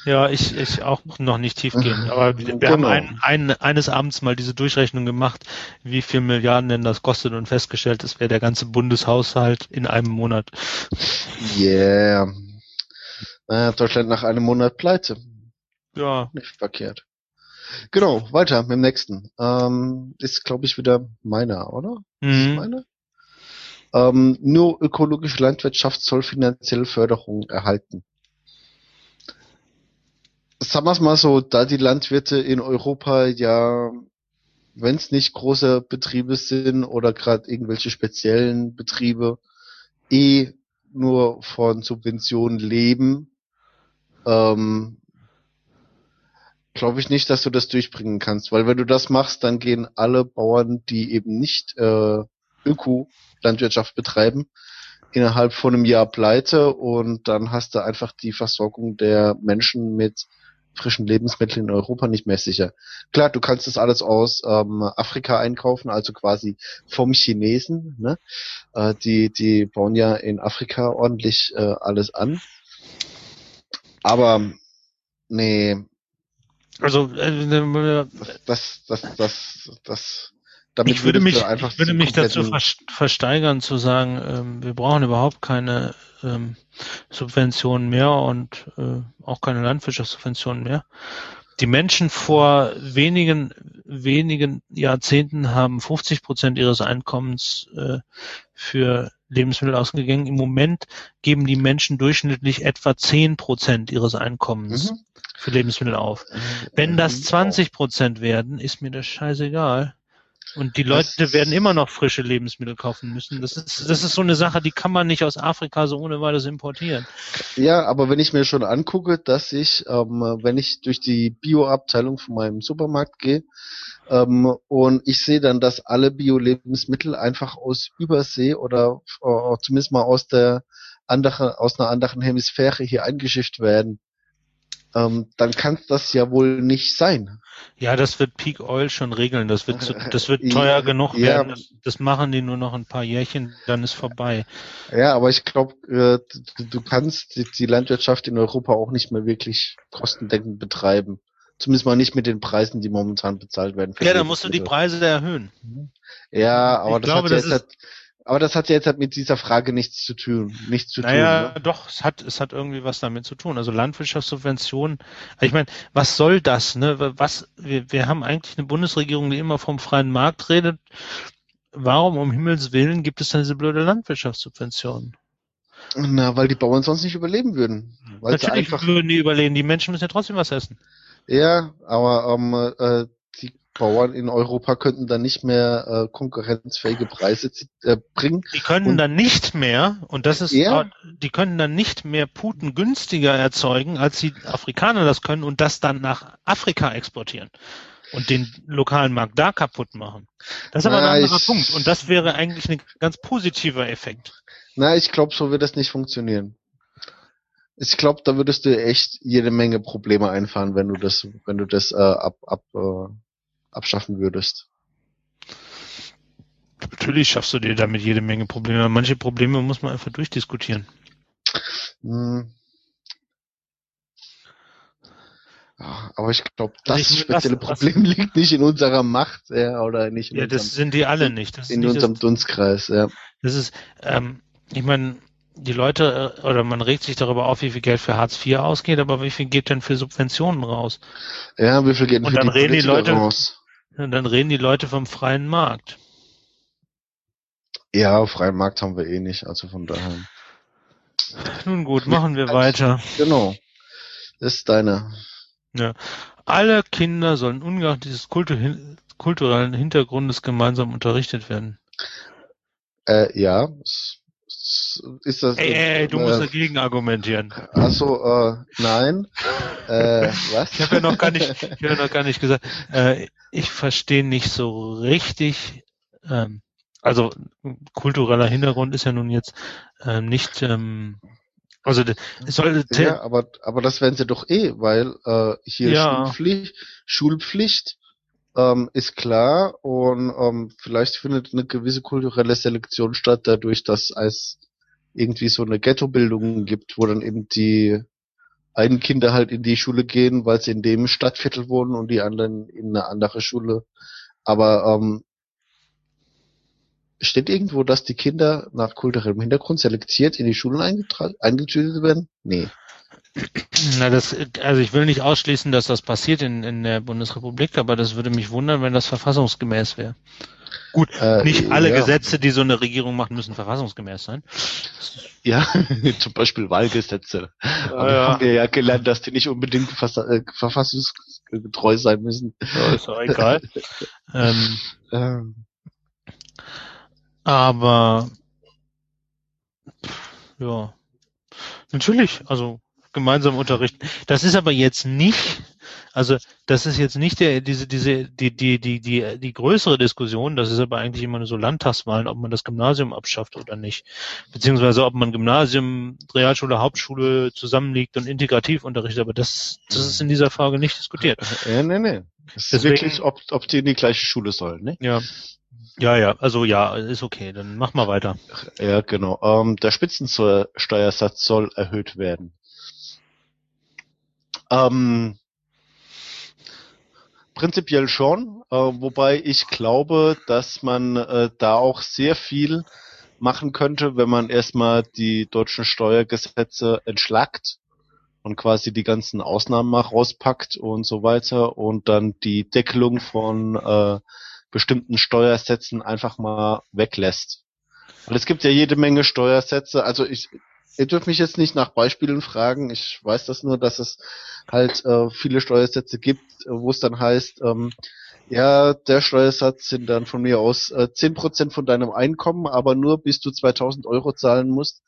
Ja, ich, ich auch noch nicht tiefgehend. Aber wir, Genau. haben ein, ein, eines Abends mal diese Durchrechnung gemacht, wie viel Milliarden denn das kostet und festgestellt, es wäre der ganze Bundeshaushalt in einem Monat. Yeah. Äh, Deutschland nach einem Monat pleite. Ja, Nicht verkehrt. Genau, weiter mit dem nächsten. Ähm, ist, glaube ich, wieder meiner, oder? Mhm. meine? Ähm, nur ökologische Landwirtschaft soll finanzielle Förderung erhalten. Sagen wir es mal so, da die Landwirte in Europa ja, wenn es nicht große Betriebe sind oder gerade irgendwelche speziellen Betriebe, eh nur von Subventionen leben, ähm, glaube ich nicht, dass du das durchbringen kannst, weil wenn du das machst, dann gehen alle Bauern, die eben nicht äh, Öko-Landwirtschaft betreiben, innerhalb von einem Jahr pleite und dann hast du einfach die Versorgung der Menschen mit frischen Lebensmitteln in Europa nicht mehr sicher. Klar, du kannst das alles aus ähm, Afrika einkaufen, also quasi vom Chinesen. Ne? Äh, die, die bauen ja in Afrika ordentlich äh, alles an. Aber nee, Also äh, das, das, das, das, damit ich würde mich, einfach ich würde mich dazu versteigern zu sagen, ähm, wir brauchen überhaupt keine ähm, Subventionen mehr und äh, auch keine Landwirtschaftssubventionen mehr. Die Menschen vor wenigen wenigen Jahrzehnten haben 50 Prozent ihres Einkommens äh, für Lebensmittel ausgegeben. Im Moment geben die Menschen durchschnittlich etwa 10 Prozent ihres Einkommens Mhm. für Lebensmittel auf. Wenn das 20 Prozent werden, ist mir das scheißegal. Und die Leute Das- werden immer noch frische Lebensmittel kaufen müssen. Das ist, das ist so eine Sache, die kann man nicht aus Afrika so ohne weiteres importieren. Ja, aber wenn ich mir schon angucke, dass ich, ähm, wenn ich durch die Bio-Abteilung von meinem Supermarkt gehe, ähm, und ich sehe dann, dass alle Bio-Lebensmittel einfach aus Übersee oder äh, zumindest mal aus der anderen, aus einer anderen Hemisphäre hier eingeschifft werden, ähm, dann kann das ja wohl nicht sein. Ja, das wird Peak Oil schon regeln. Das wird, zu, das wird Ja, teuer genug ja. werden. Das, das machen die nur noch ein paar Jährchen, dann ist vorbei. Ja, aber ich glaube, äh, du, du kannst die, die Landwirtschaft in Europa auch nicht mehr wirklich kostendeckend betreiben. Zumindest mal nicht mit den Preisen, die momentan bezahlt werden. Ja, dann musst du die. Preise erhöhen. Ja, aber Ich das glaube, hat ja das jetzt halt, aber das hat ja jetzt halt mit dieser Frage nichts zu tun, nichts zu Naja, tun. Ne? doch, es hat, es hat irgendwie was damit zu tun. Also Landwirtschaftssubventionen. Ich meine, was soll das? Ne? Was, wir, wir haben eigentlich eine Bundesregierung, die immer vom freien Markt redet. Warum um Himmels Willen gibt es dann diese blöde Landwirtschaftssubventionen? Na, weil die Bauern sonst nicht überleben würden. Weil sie Natürlich einfach, würden die überleben. Die Menschen müssen ja trotzdem was essen. ja, aber ähm, äh, die Bauern in Europa könnten dann nicht mehr äh, konkurrenzfähige Preise äh, bringen. Die können Und- dann nicht mehr, und das ist, Ja. die können dann nicht mehr Puten günstiger erzeugen, als die Afrikaner das können und das dann nach Afrika exportieren und den lokalen Markt da kaputt machen. Das ist aber Na, ein anderer ich- Punkt und das wäre eigentlich ein ganz positiver Effekt. Na, ich glaube, so wird das nicht funktionieren. Ich glaube, da würdest du echt jede Menge Probleme einfahren, wenn du das, wenn du das äh, ab, ab, äh, abschaffen würdest. Natürlich schaffst du dir damit jede Menge Probleme. Manche Probleme muss man einfach durchdiskutieren. Hm. Ja, aber ich glaube, das Also ich- spezielle was- Problem liegt nicht in unserer Macht, ja, oder nicht in Ja, das unserem, sind die alle nicht. Das in nicht unserem das, Dunstkreis, ja. das ist, ähm, ich meine, die Leute äh, oder man regt sich darüber auf, wie viel Geld für Hartz IV ausgeht, aber wie viel geht denn für Subventionen raus? Ja, wie viel geht denn für dann die reden die Leute- raus? Und dann reden die Leute vom freien Markt. Ja, freien Markt haben wir eh nicht, also von daher. Nun gut, machen wir weiter. Genau. Das ist deine. Ja. Alle Kinder sollen ungeachtet dieses Kultu kulturellen Hintergrundes gemeinsam unterrichtet werden. Äh, ja. S- Ist das? Ey, ey, du äh, musst dagegen argumentieren. Achso, äh, nein. äh, was? Ich habe ja noch gar nicht, ich habe ja noch gar nicht gesagt. Äh, ich verstehe nicht so richtig. Ähm, also kultureller Hintergrund ist ja nun jetzt ähm, nicht. Ähm, also es soll Ja, aber, aber das werden sie doch eh, weil äh, hier Ja. Schulpflicht, Schulpflicht ähm, ist klar und ähm, vielleicht findet eine gewisse kulturelle Selektion statt, dadurch, dass es irgendwie so eine Ghettobildung gibt, wo dann eben die einen Kinder halt in die Schule gehen, weil sie in dem Stadtviertel wohnen und die anderen in eine andere Schule. Aber ähm, steht irgendwo, dass die Kinder nach kulturellem Hintergrund selektiert in die Schulen eingetütet werden? Nee. Na, das, also ich will nicht ausschließen, dass das passiert in, in der Bundesrepublik, aber das würde mich wundern, wenn das verfassungsgemäß wäre. Gut, Äh, nicht alle ja. Gesetze, die so eine Regierung macht, müssen verfassungsgemäß sein. Ja, zum Beispiel Wahlgesetze. Aber ja. haben wir ja gelernt, dass die nicht unbedingt äh, verfassungsgetreu sein müssen. Ja, ist auch egal. ähm, Ähm, aber ja, natürlich, also gemeinsam unterrichten. Das ist aber jetzt nicht, also das ist jetzt nicht der diese diese die die die die die größere Diskussion. Das ist aber eigentlich immer nur so Landtagswahlen, ob man das Gymnasium abschafft oder nicht, beziehungsweise ob man Gymnasium, Realschule, Hauptschule zusammenliegt und integrativ unterrichtet. Aber das das ist in dieser Frage nicht diskutiert. ja, nee, nee. Es ist Deswegen- wirklich, ob, ob die in die gleiche Schule sollen, ne? Ja. Ja, ja, also ja, ist okay, dann mach mal weiter. Ja, genau. Ähm, der Spitzensteuersatz soll erhöht werden. Ähm, prinzipiell schon, äh, wobei ich glaube, dass man äh, da auch sehr viel machen könnte, wenn man erstmal die deutschen Steuergesetze entschlackt und quasi die ganzen Ausnahmen mal rauspackt und so weiter und dann die Deckelung von äh, bestimmten Steuersätzen einfach mal weglässt. Und es gibt ja jede Menge Steuersätze. Also ich, ihr dürft mich jetzt nicht nach Beispielen fragen. Ich weiß das nur, dass es halt äh, viele Steuersätze gibt, äh, wo es dann heißt, ähm, ja, der Steuersatz sind dann von mir aus äh, 10% von deinem Einkommen, aber nur bis du 2000 Euro zahlen musst,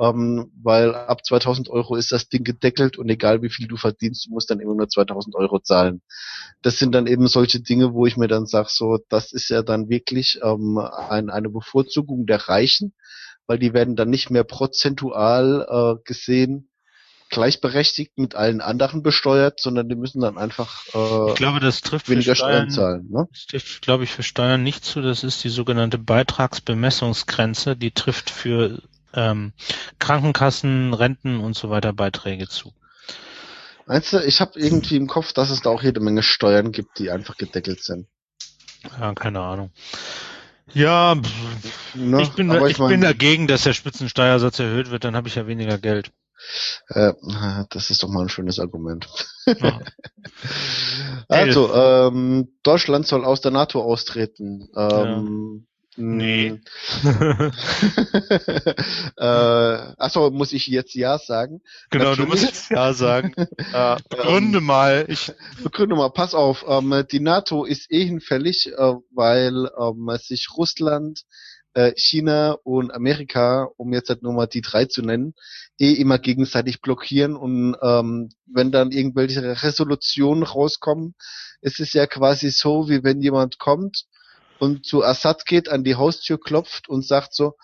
ähm, weil ab 2000 Euro ist das Ding gedeckelt und egal wie viel du verdienst, du musst dann immer nur 2000 Euro zahlen. Das sind dann eben solche Dinge, wo ich mir dann sage, so, das ist ja dann wirklich ähm, ein, eine Bevorzugung der Reichen, weil die werden dann nicht mehr prozentual äh, gesehen gleichberechtigt mit allen anderen besteuert, sondern die müssen dann einfach äh, Ich glaube, das trifft für weniger Steuern Steuern, zahlen. Ne? das trifft, glaube ich, für Steuern nicht zu. Das ist die sogenannte Beitragsbemessungsgrenze. Die trifft für ähm, Krankenkassen, Renten und so weiter Beiträge zu. Meinst du, ich habe irgendwie im Kopf, dass es da auch jede Menge Steuern gibt, die einfach gedeckelt sind. Ja, keine Ahnung. Ja, pff, Ne? ich bin, Aber ich mein, bin dagegen, dass der Spitzensteuersatz erhöht wird, dann habe ich ja weniger Geld. Äh, das ist doch mal ein schönes Argument. Ja. Also, ähm, Deutschland soll aus der NATO austreten. Ähm, Nee. äh, achso, muss ich jetzt ja sagen? genau, du musst Natürlich. jetzt ja sagen. Äh, begründe mal. Ich, Begründe mal, pass auf, ähm, die NATO ist eh hinfällig, äh, weil ähm, sich Russland, äh, China und Amerika, um jetzt halt nur mal die drei zu nennen, eh immer gegenseitig blockieren und ähm, wenn dann irgendwelche Resolutionen rauskommen, ist es ja quasi so, wie wenn jemand kommt und zu Assad geht, an die Haustür klopft und sagt so,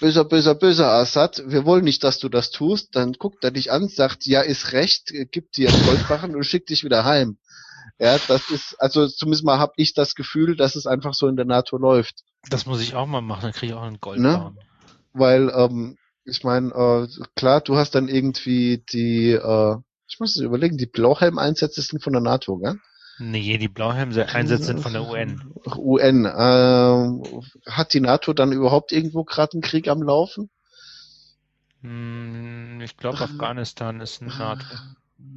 böser, böser, böser Assad, wir wollen nicht, dass du das tust, dann guckt er dich an, sagt, ja, ist recht, gibt dir Goldbarren und schickt dich wieder heim. Ja, das ist, also zumindest mal habe ich das Gefühl, dass es einfach so in der NATO läuft. das muss ich auch mal machen, dann kriege ich auch einen Ne? Goldbarren. Weil, ähm, ich meine, äh, klar, du hast dann irgendwie die, äh, ich muss überlegen, die Blauhelm-Einsätze sind von der NATO, gell? Nee, die Blauhelm-Einsätze sind von der UN. UN. Ähm, hat die NATO dann überhaupt irgendwo gerade einen Krieg am Laufen? Hm, Ich glaube, Afghanistan ist NATO.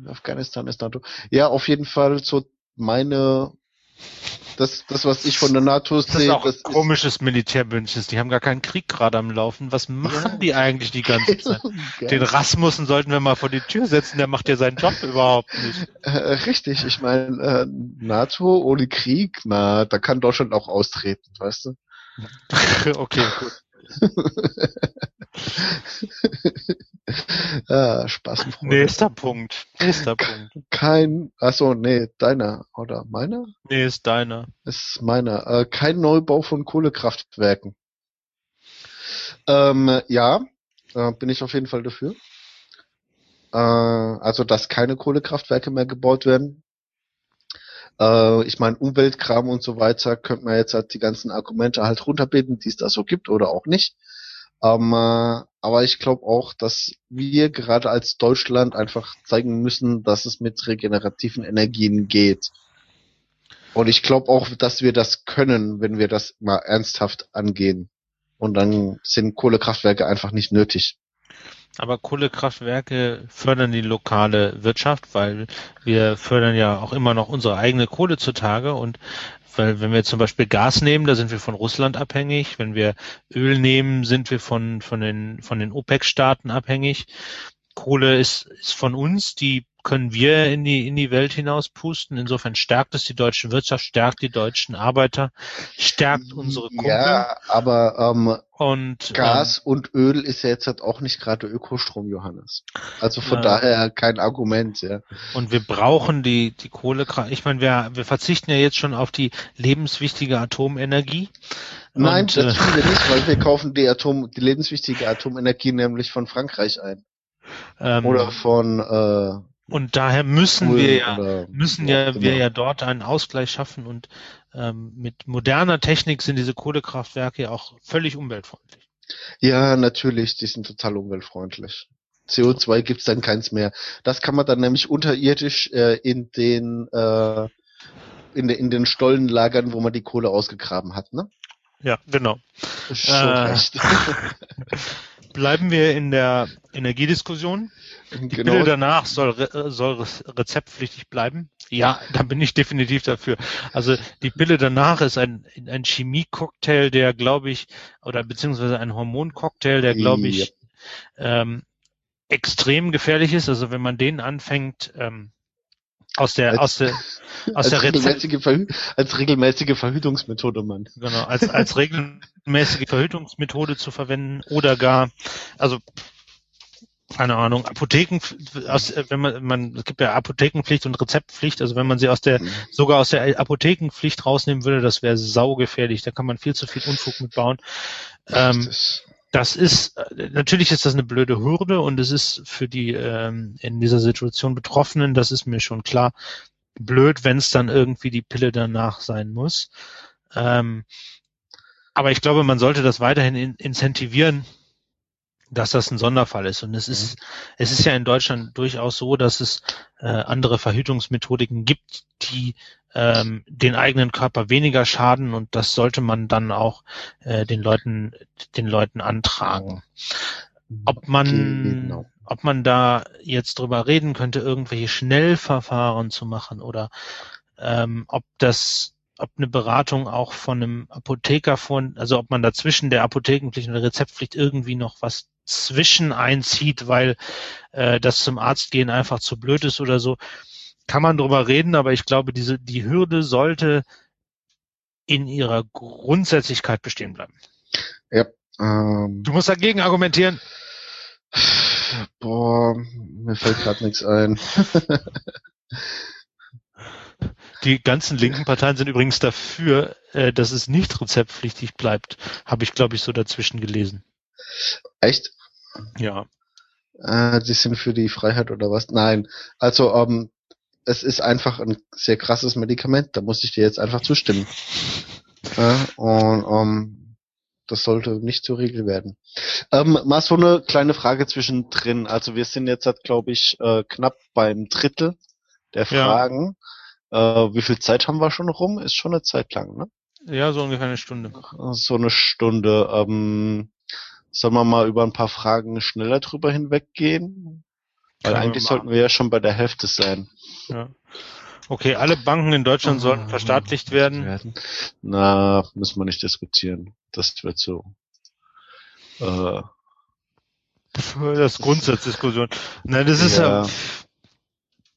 Afghanistan ist NATO. Ja, auf jeden Fall so meine Das, das, was ich von der NATO Das ist sehe, auch ein komisches Militärbündnis. Die haben gar keinen Krieg gerade am Laufen. Was machen Ja. die eigentlich die ganze Zeit? Den Rasmussen sollten wir mal vor die Tür setzen, der macht ja seinen Job überhaupt nicht. Äh, richtig, ich meine, äh, NATO ohne Krieg, na, da kann Deutschland auch austreten, weißt du? Okay, gut. ah, Spaß. Nächster Punkt. Nächster Punkt. Kein, achso, nee, deiner, oder meiner? Nee, ist deiner. ist meiner. Äh, kein Neubau von Kohlekraftwerken. Ähm, ja, äh, bin ich auf jeden Fall dafür. Äh, also, dass keine Kohlekraftwerke mehr gebaut werden. Äh, ich meine, Umweltkram und so weiter, könnte man jetzt halt die ganzen Argumente halt runterbeten, die es da so gibt oder auch nicht. Ähm, äh, aber ich glaube auch, dass wir gerade als Deutschland einfach zeigen müssen, dass es mit regenerativen Energien geht. Und ich glaube auch, dass wir das können, wenn wir das mal ernsthaft angehen. Und dann sind Kohlekraftwerke einfach nicht nötig. Aber Kohlekraftwerke fördern die lokale Wirtschaft, weil wir fördern ja auch immer noch unsere eigene Kohle zutage und weil wenn wir zum Beispiel Gas nehmen, da sind wir von Russland abhängig. Wenn wir Öl nehmen, sind wir von, von den, von den OPEC-Staaten abhängig. Kohle ist, ist von uns, die können wir in die, in die Welt hinaus pusten. Insofern stärkt es die deutsche Wirtschaft, stärkt die deutschen Arbeiter, stärkt unsere Kunden. Ja, aber ähm, Und Gas und Öl ist ja jetzt halt auch nicht gerade Ökostrom, Johannes. Also von Ja. daher kein Argument, ja. Ähm, und wir brauchen die, die Kohlekraft. Ich meine, wir, wir verzichten ja jetzt schon auf die lebenswichtige Atomenergie. Nein, Und, das äh, tun wir nicht, weil wir kaufen die Atom, die lebenswichtige Atomenergie nämlich von Frankreich ein. ähm, Oder von äh, und daher müssen Polen wir ja müssen ja wir immer. ja dort einen Ausgleich schaffen und ähm, mit moderner Technik sind diese Kohlekraftwerke ja auch völlig umweltfreundlich. Ja, natürlich, die sind total umweltfreundlich. CO2 gibt's dann keins mehr. Das kann man dann nämlich unterirdisch äh, in den äh, in, de, in den Stollen lagern, wo man die Kohle ausgegraben hat, ne? Ja, genau. Schon Äh, recht. Bleiben wir in der Energiediskussion. Die genau. Pille danach soll, re soll re- rezeptpflichtig bleiben. Ja, da bin ich definitiv dafür. Also die Pille danach ist ein, ein Chemie-Cocktail, der glaube ich, oder beziehungsweise ein Hormoncocktail, der glaube ich ähm, extrem gefährlich ist. Also wenn man den anfängt, ähm, aus der, Als- aus der, aus der regelmäßige Verhü als regelmäßige Verhütungsmethode, Mann. genau, als, als regelmäßige Verhütungsmethode zu verwenden oder gar, also keine Ahnung, Apotheken, aus, wenn man, man, es gibt ja Apothekenpflicht und Rezeptpflicht, also wenn man sie aus der, sogar aus der Apothekenpflicht rausnehmen würde, das wäre saugefährlich, da kann man viel zu viel Unfug mitbauen. Ähm, das, das ist, äh, natürlich ist das eine blöde Hürde und es ist für die ähm, in dieser Situation Betroffenen, das ist mir schon klar, blöd, wenn es dann irgendwie die Pille danach sein muss. Ähm, aber ich glaube, man sollte das weiterhin in, incentivieren, dass das ein Sonderfall ist. Und es ist, es ist ja in Deutschland durchaus so, dass es äh, andere Verhütungsmethodiken gibt, die ähm, den eigenen Körper weniger schaden und das sollte man dann auch äh, den Leuten, den Leuten antragen. Ob man, Genau. ob man da jetzt drüber reden könnte, irgendwelche Schnellverfahren zu machen oder ähm, ob das, ob eine Beratung auch von einem Apotheker von, also ob man dazwischen der Apothekenpflicht und der Rezeptpflicht irgendwie noch was zwischen einzieht, weil äh, das zum Arzt gehen einfach zu blöd ist oder so, kann man drüber reden, aber ich glaube, diese die Hürde sollte in ihrer Grundsätzlichkeit bestehen bleiben. Ähm, Du musst dagegen argumentieren. boah, mir fällt gerade nichts ein. Die ganzen linken Parteien sind übrigens dafür, äh, dass es nicht rezeptpflichtig bleibt. Habe ich, glaube ich, so dazwischen gelesen. Echt? Ja. Äh, die sind für die Freiheit oder was? Nein. Also, ähm, es ist einfach ein sehr krasses Medikament, da muss ich dir jetzt einfach zustimmen. Ja, und ähm, das sollte nicht zur Regel werden. Ähm, mal so eine kleine Frage zwischendrin. Also wir sind jetzt, glaube ich, äh, knapp beim Drittel der Ja. Fragen. Äh, wie viel Zeit haben wir schon rum? Ist schon eine Zeit lang, ne? Ja, so ungefähr eine Stunde. So eine Stunde. Ähm, sollen wir mal über ein paar Fragen schneller drüber hinweggehen? Weil wir eigentlich sollten wir ja schon bei der Hälfte sein. Ja. Okay, alle Banken in Deutschland sollten Oh, verstaatlicht werden. Na, müssen wir nicht diskutieren. Das wird so. Äh, Das ist Grundsatzdiskussion. Nein, das ist Ja. ja,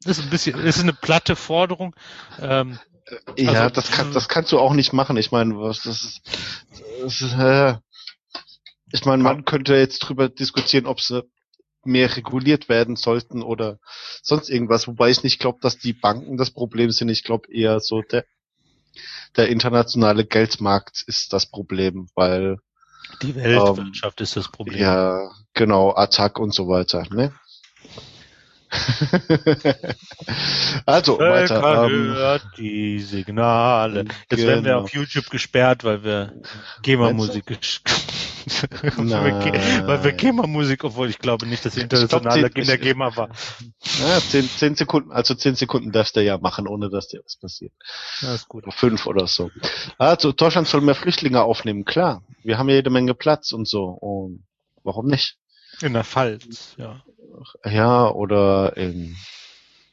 das ist ein bisschen, das ist eine platte Forderung. Ähm, ja, Also, das, kann, das kannst du auch nicht machen. Ich meine, was das ist. Das ist äh, ich meine, man könnte jetzt drüber diskutieren, ob sie mehr reguliert werden sollten oder sonst irgendwas, wobei ich nicht glaube, dass die Banken das Problem sind. Ich glaube eher so der der internationale Geldmarkt ist das Problem, weil die Weltwirtschaft ist das Problem. ja genau Attack und so weiter, ne? also weiter. Völker Ähm, hört die Signale. Jetzt werden wir genau. auf YouTube gesperrt, weil wir GEMA-Musik gesch- weil wir GEMA-Musik, obwohl ich glaube nicht, dass glaub, internationale in der GEMA war. Ja, zehn, zehn Sekunden, also zehn Sekunden darfst du ja machen, ohne dass dir was passiert. Ja, ist gut. Fünf oder so. Also Deutschland soll mehr Flüchtlinge aufnehmen, klar. Wir haben ja jede Menge Platz und so. Und warum nicht? In der Pfalz, ja. Ja, oder in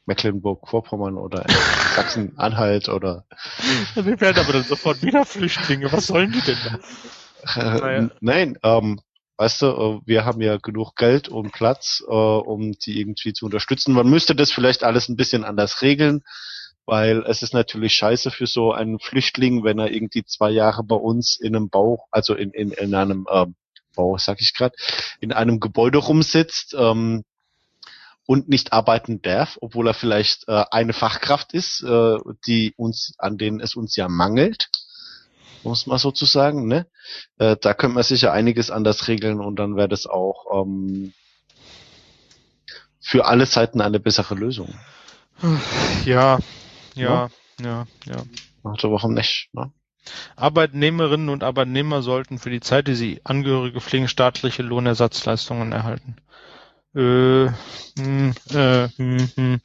Mecklenburg-Vorpommern oder in Sachsen-Anhalt oder Wir werden aber dann sofort wieder Flüchtlinge. Was sollen die denn da? Äh, Naja. nein, ähm, weißt du, äh, wir haben ja genug Geld und Platz, äh, um die irgendwie zu unterstützen. Man müsste das vielleicht alles ein bisschen anders regeln, weil es ist natürlich scheiße für so einen Flüchtling, wenn er irgendwie zwei Jahre bei uns in einem Bau, also in, in, in einem ähm, Bau, sag ich gerade, in einem Gebäude rumsitzt ähm, und nicht arbeiten darf, obwohl er vielleicht äh, eine Fachkraft ist, äh, die uns, an denen es uns ja mangelt, muss man sozusagen, ne? Äh, da könnte man sicher einiges anders regeln und dann wäre das auch ähm, für alle Seiten eine bessere Lösung. Ja, ja, ja, ja. Also warum nicht? Ne? Arbeitnehmerinnen und Arbeitnehmer sollten für die Zeit, die sie Angehörige pflegen, staatliche Lohnersatzleistungen erhalten. Äh, hm, äh, hm, hm.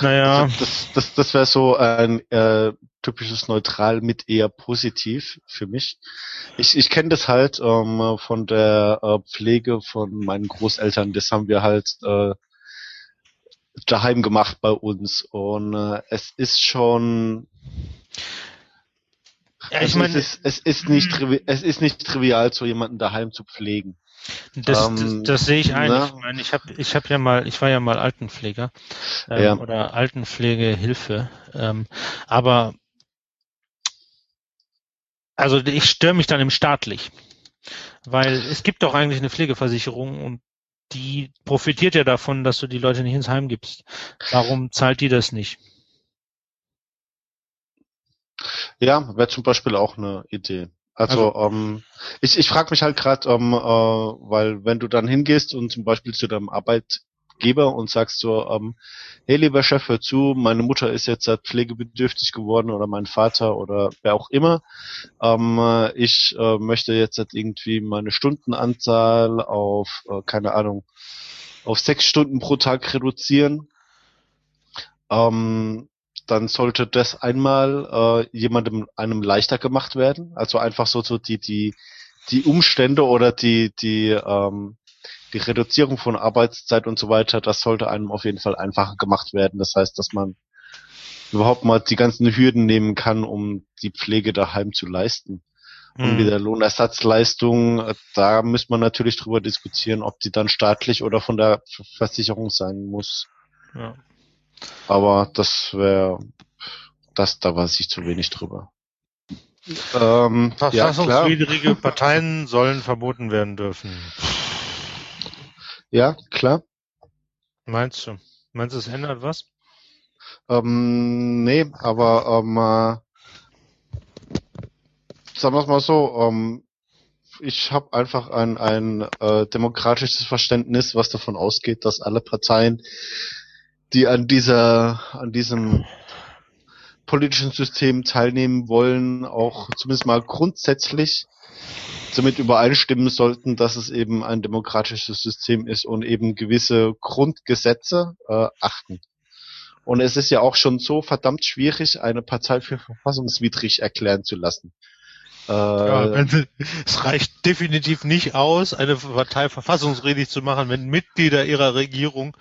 Naja, Also das das, das wäre so ein äh, typisches Neutral mit eher positiv für mich. Ich, ich kenne das halt ähm, von der äh, Pflege von meinen Großeltern. Das haben wir halt äh, daheim gemacht bei uns und äh, es ist schon ja, ich es, meine, ist, es ist nicht trivi es ist nicht trivial, so jemanden daheim zu pflegen. das, ähm, das, das sehe ich ein. ne? Ich meine, ich habe ich hab ja mal, ich war ja mal Altenpfleger ähm, Ja. oder Altenpflegehilfe. Ähm, aber also ich störe mich dann im staatlich, weil es gibt doch eigentlich eine Pflegeversicherung und die profitiert ja davon, dass du die Leute nicht ins Heim gibst. Warum zahlt die das nicht? Ja, wäre zum Beispiel auch eine Idee. Also, ähm, ich, ich frage mich halt gerade, ähm, äh, weil wenn du dann hingehst und zum Beispiel zu deinem Arbeitgeber und sagst so, ähm, hey lieber Chef, hör zu, meine Mutter ist jetzt halt pflegebedürftig geworden oder mein Vater oder wer auch immer. Ähm, äh, ich äh, möchte jetzt halt irgendwie meine Stundenanzahl auf, äh, keine Ahnung, auf sechs Stunden pro Tag reduzieren. Ähm, dann sollte das einmal äh, jemandem einem leichter gemacht werden. Also einfach so, so die, die, die Umstände oder die, die, ähm, die Reduzierung von Arbeitszeit und so weiter, das sollte einem auf jeden Fall einfacher gemacht werden. Das heißt, dass man überhaupt mal die ganzen Hürden nehmen kann, um die Pflege daheim zu leisten. Und Hm. mit der Lohnersatzleistung, da müsste man natürlich drüber diskutieren, ob die dann staatlich oder von der Ver- Versicherung sein muss. Ja. Aber das wäre, das, da weiß ich zu wenig drüber. Ähm, ja. Verfassungswidrige Parteien sollen verboten werden dürfen. Ja, klar. Meinst du? Meinst du, es ändert was? Ähm, nee, aber ähm, äh, sagen wir es mal so, ähm, ich habe einfach ein, ein äh, demokratisches Verständnis, was davon ausgeht, dass alle Parteien, die an dieser, an diesem politischen System teilnehmen wollen, auch zumindest mal grundsätzlich damit übereinstimmen sollten, dass es eben ein demokratisches System ist und eben gewisse Grundgesetze äh, achten. Und es ist ja auch schon so verdammt schwierig, eine Partei für verfassungswidrig erklären zu lassen. Äh, Ja, es reicht definitiv nicht aus, eine Partei verfassungsrechtlich zu machen, wenn Mitglieder ihrer Regierung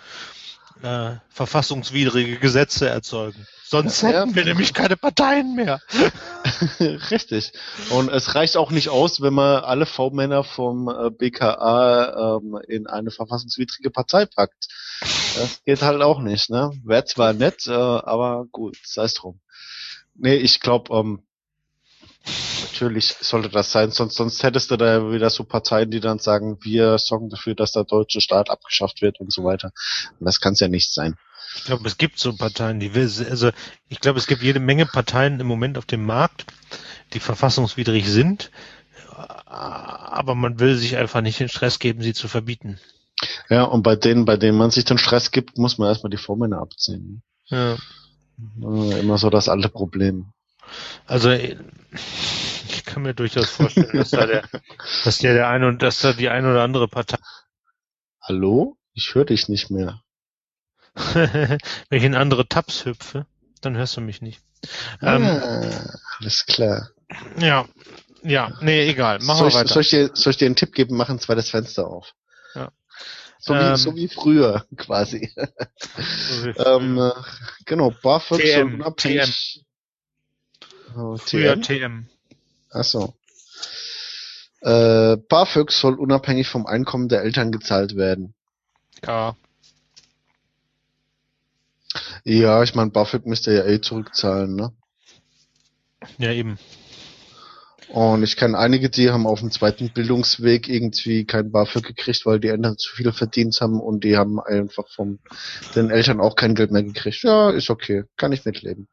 äh, verfassungswidrige Gesetze erzeugen. Sonst Ja, hätten wir nämlich keine Parteien mehr. Richtig. Und es reicht auch nicht aus, wenn man alle V-Männer vom äh, BKA ähm, in eine verfassungswidrige Partei packt. Das geht halt auch nicht, ne? Wäre zwar nett, äh, aber gut, sei es drum. Nee, ich glaube, ähm, natürlich sollte das sein, sonst, sonst hättest du da wieder so Parteien, die dann sagen, wir sorgen dafür, dass der deutsche Staat abgeschafft wird und so weiter. Und das kann es ja nicht sein. Ich glaube, es gibt so Parteien, die will, also ich glaube, es gibt jede Menge Parteien im Moment auf dem Markt, die verfassungswidrig sind, aber man will sich einfach nicht den Stress geben, sie zu verbieten. Ja, und bei denen, bei denen man sich den Stress gibt, muss man erstmal die V-Männer abziehen. Ja. Immer so das alte Problem. Also ich kann mir durchaus vorstellen, dass da der, dass der der eine und dass da die eine oder andere Partei, Hallo? Ich höre dich nicht mehr. wenn ich in andere Tabs hüpfe, dann hörst du mich nicht. Ähm, ah, alles klar. ja, ja, nee, egal, machen soll, wir ich, weiter. soll, ich dir, soll ich dir einen Tipp geben? Mach ein zweites Fenster auf. Ja. So, wie, Ähm. so wie früher, quasi. ähm, äh, genau, BAföG TM, unabhängig... Oh, Früher TM? Achso. Äh, BAföG soll unabhängig vom Einkommen der Eltern gezahlt werden. Ja, Ja, ich meine, BAföG müsst ihr ja eh zurückzahlen, ne? ja eben. Und ich kenne einige, die haben auf dem zweiten Bildungsweg irgendwie kein BAföG gekriegt, weil die Eltern zu viel verdient haben und die haben einfach von den Eltern auch kein Geld mehr gekriegt. Ja, ist okay, kann ich mitleben.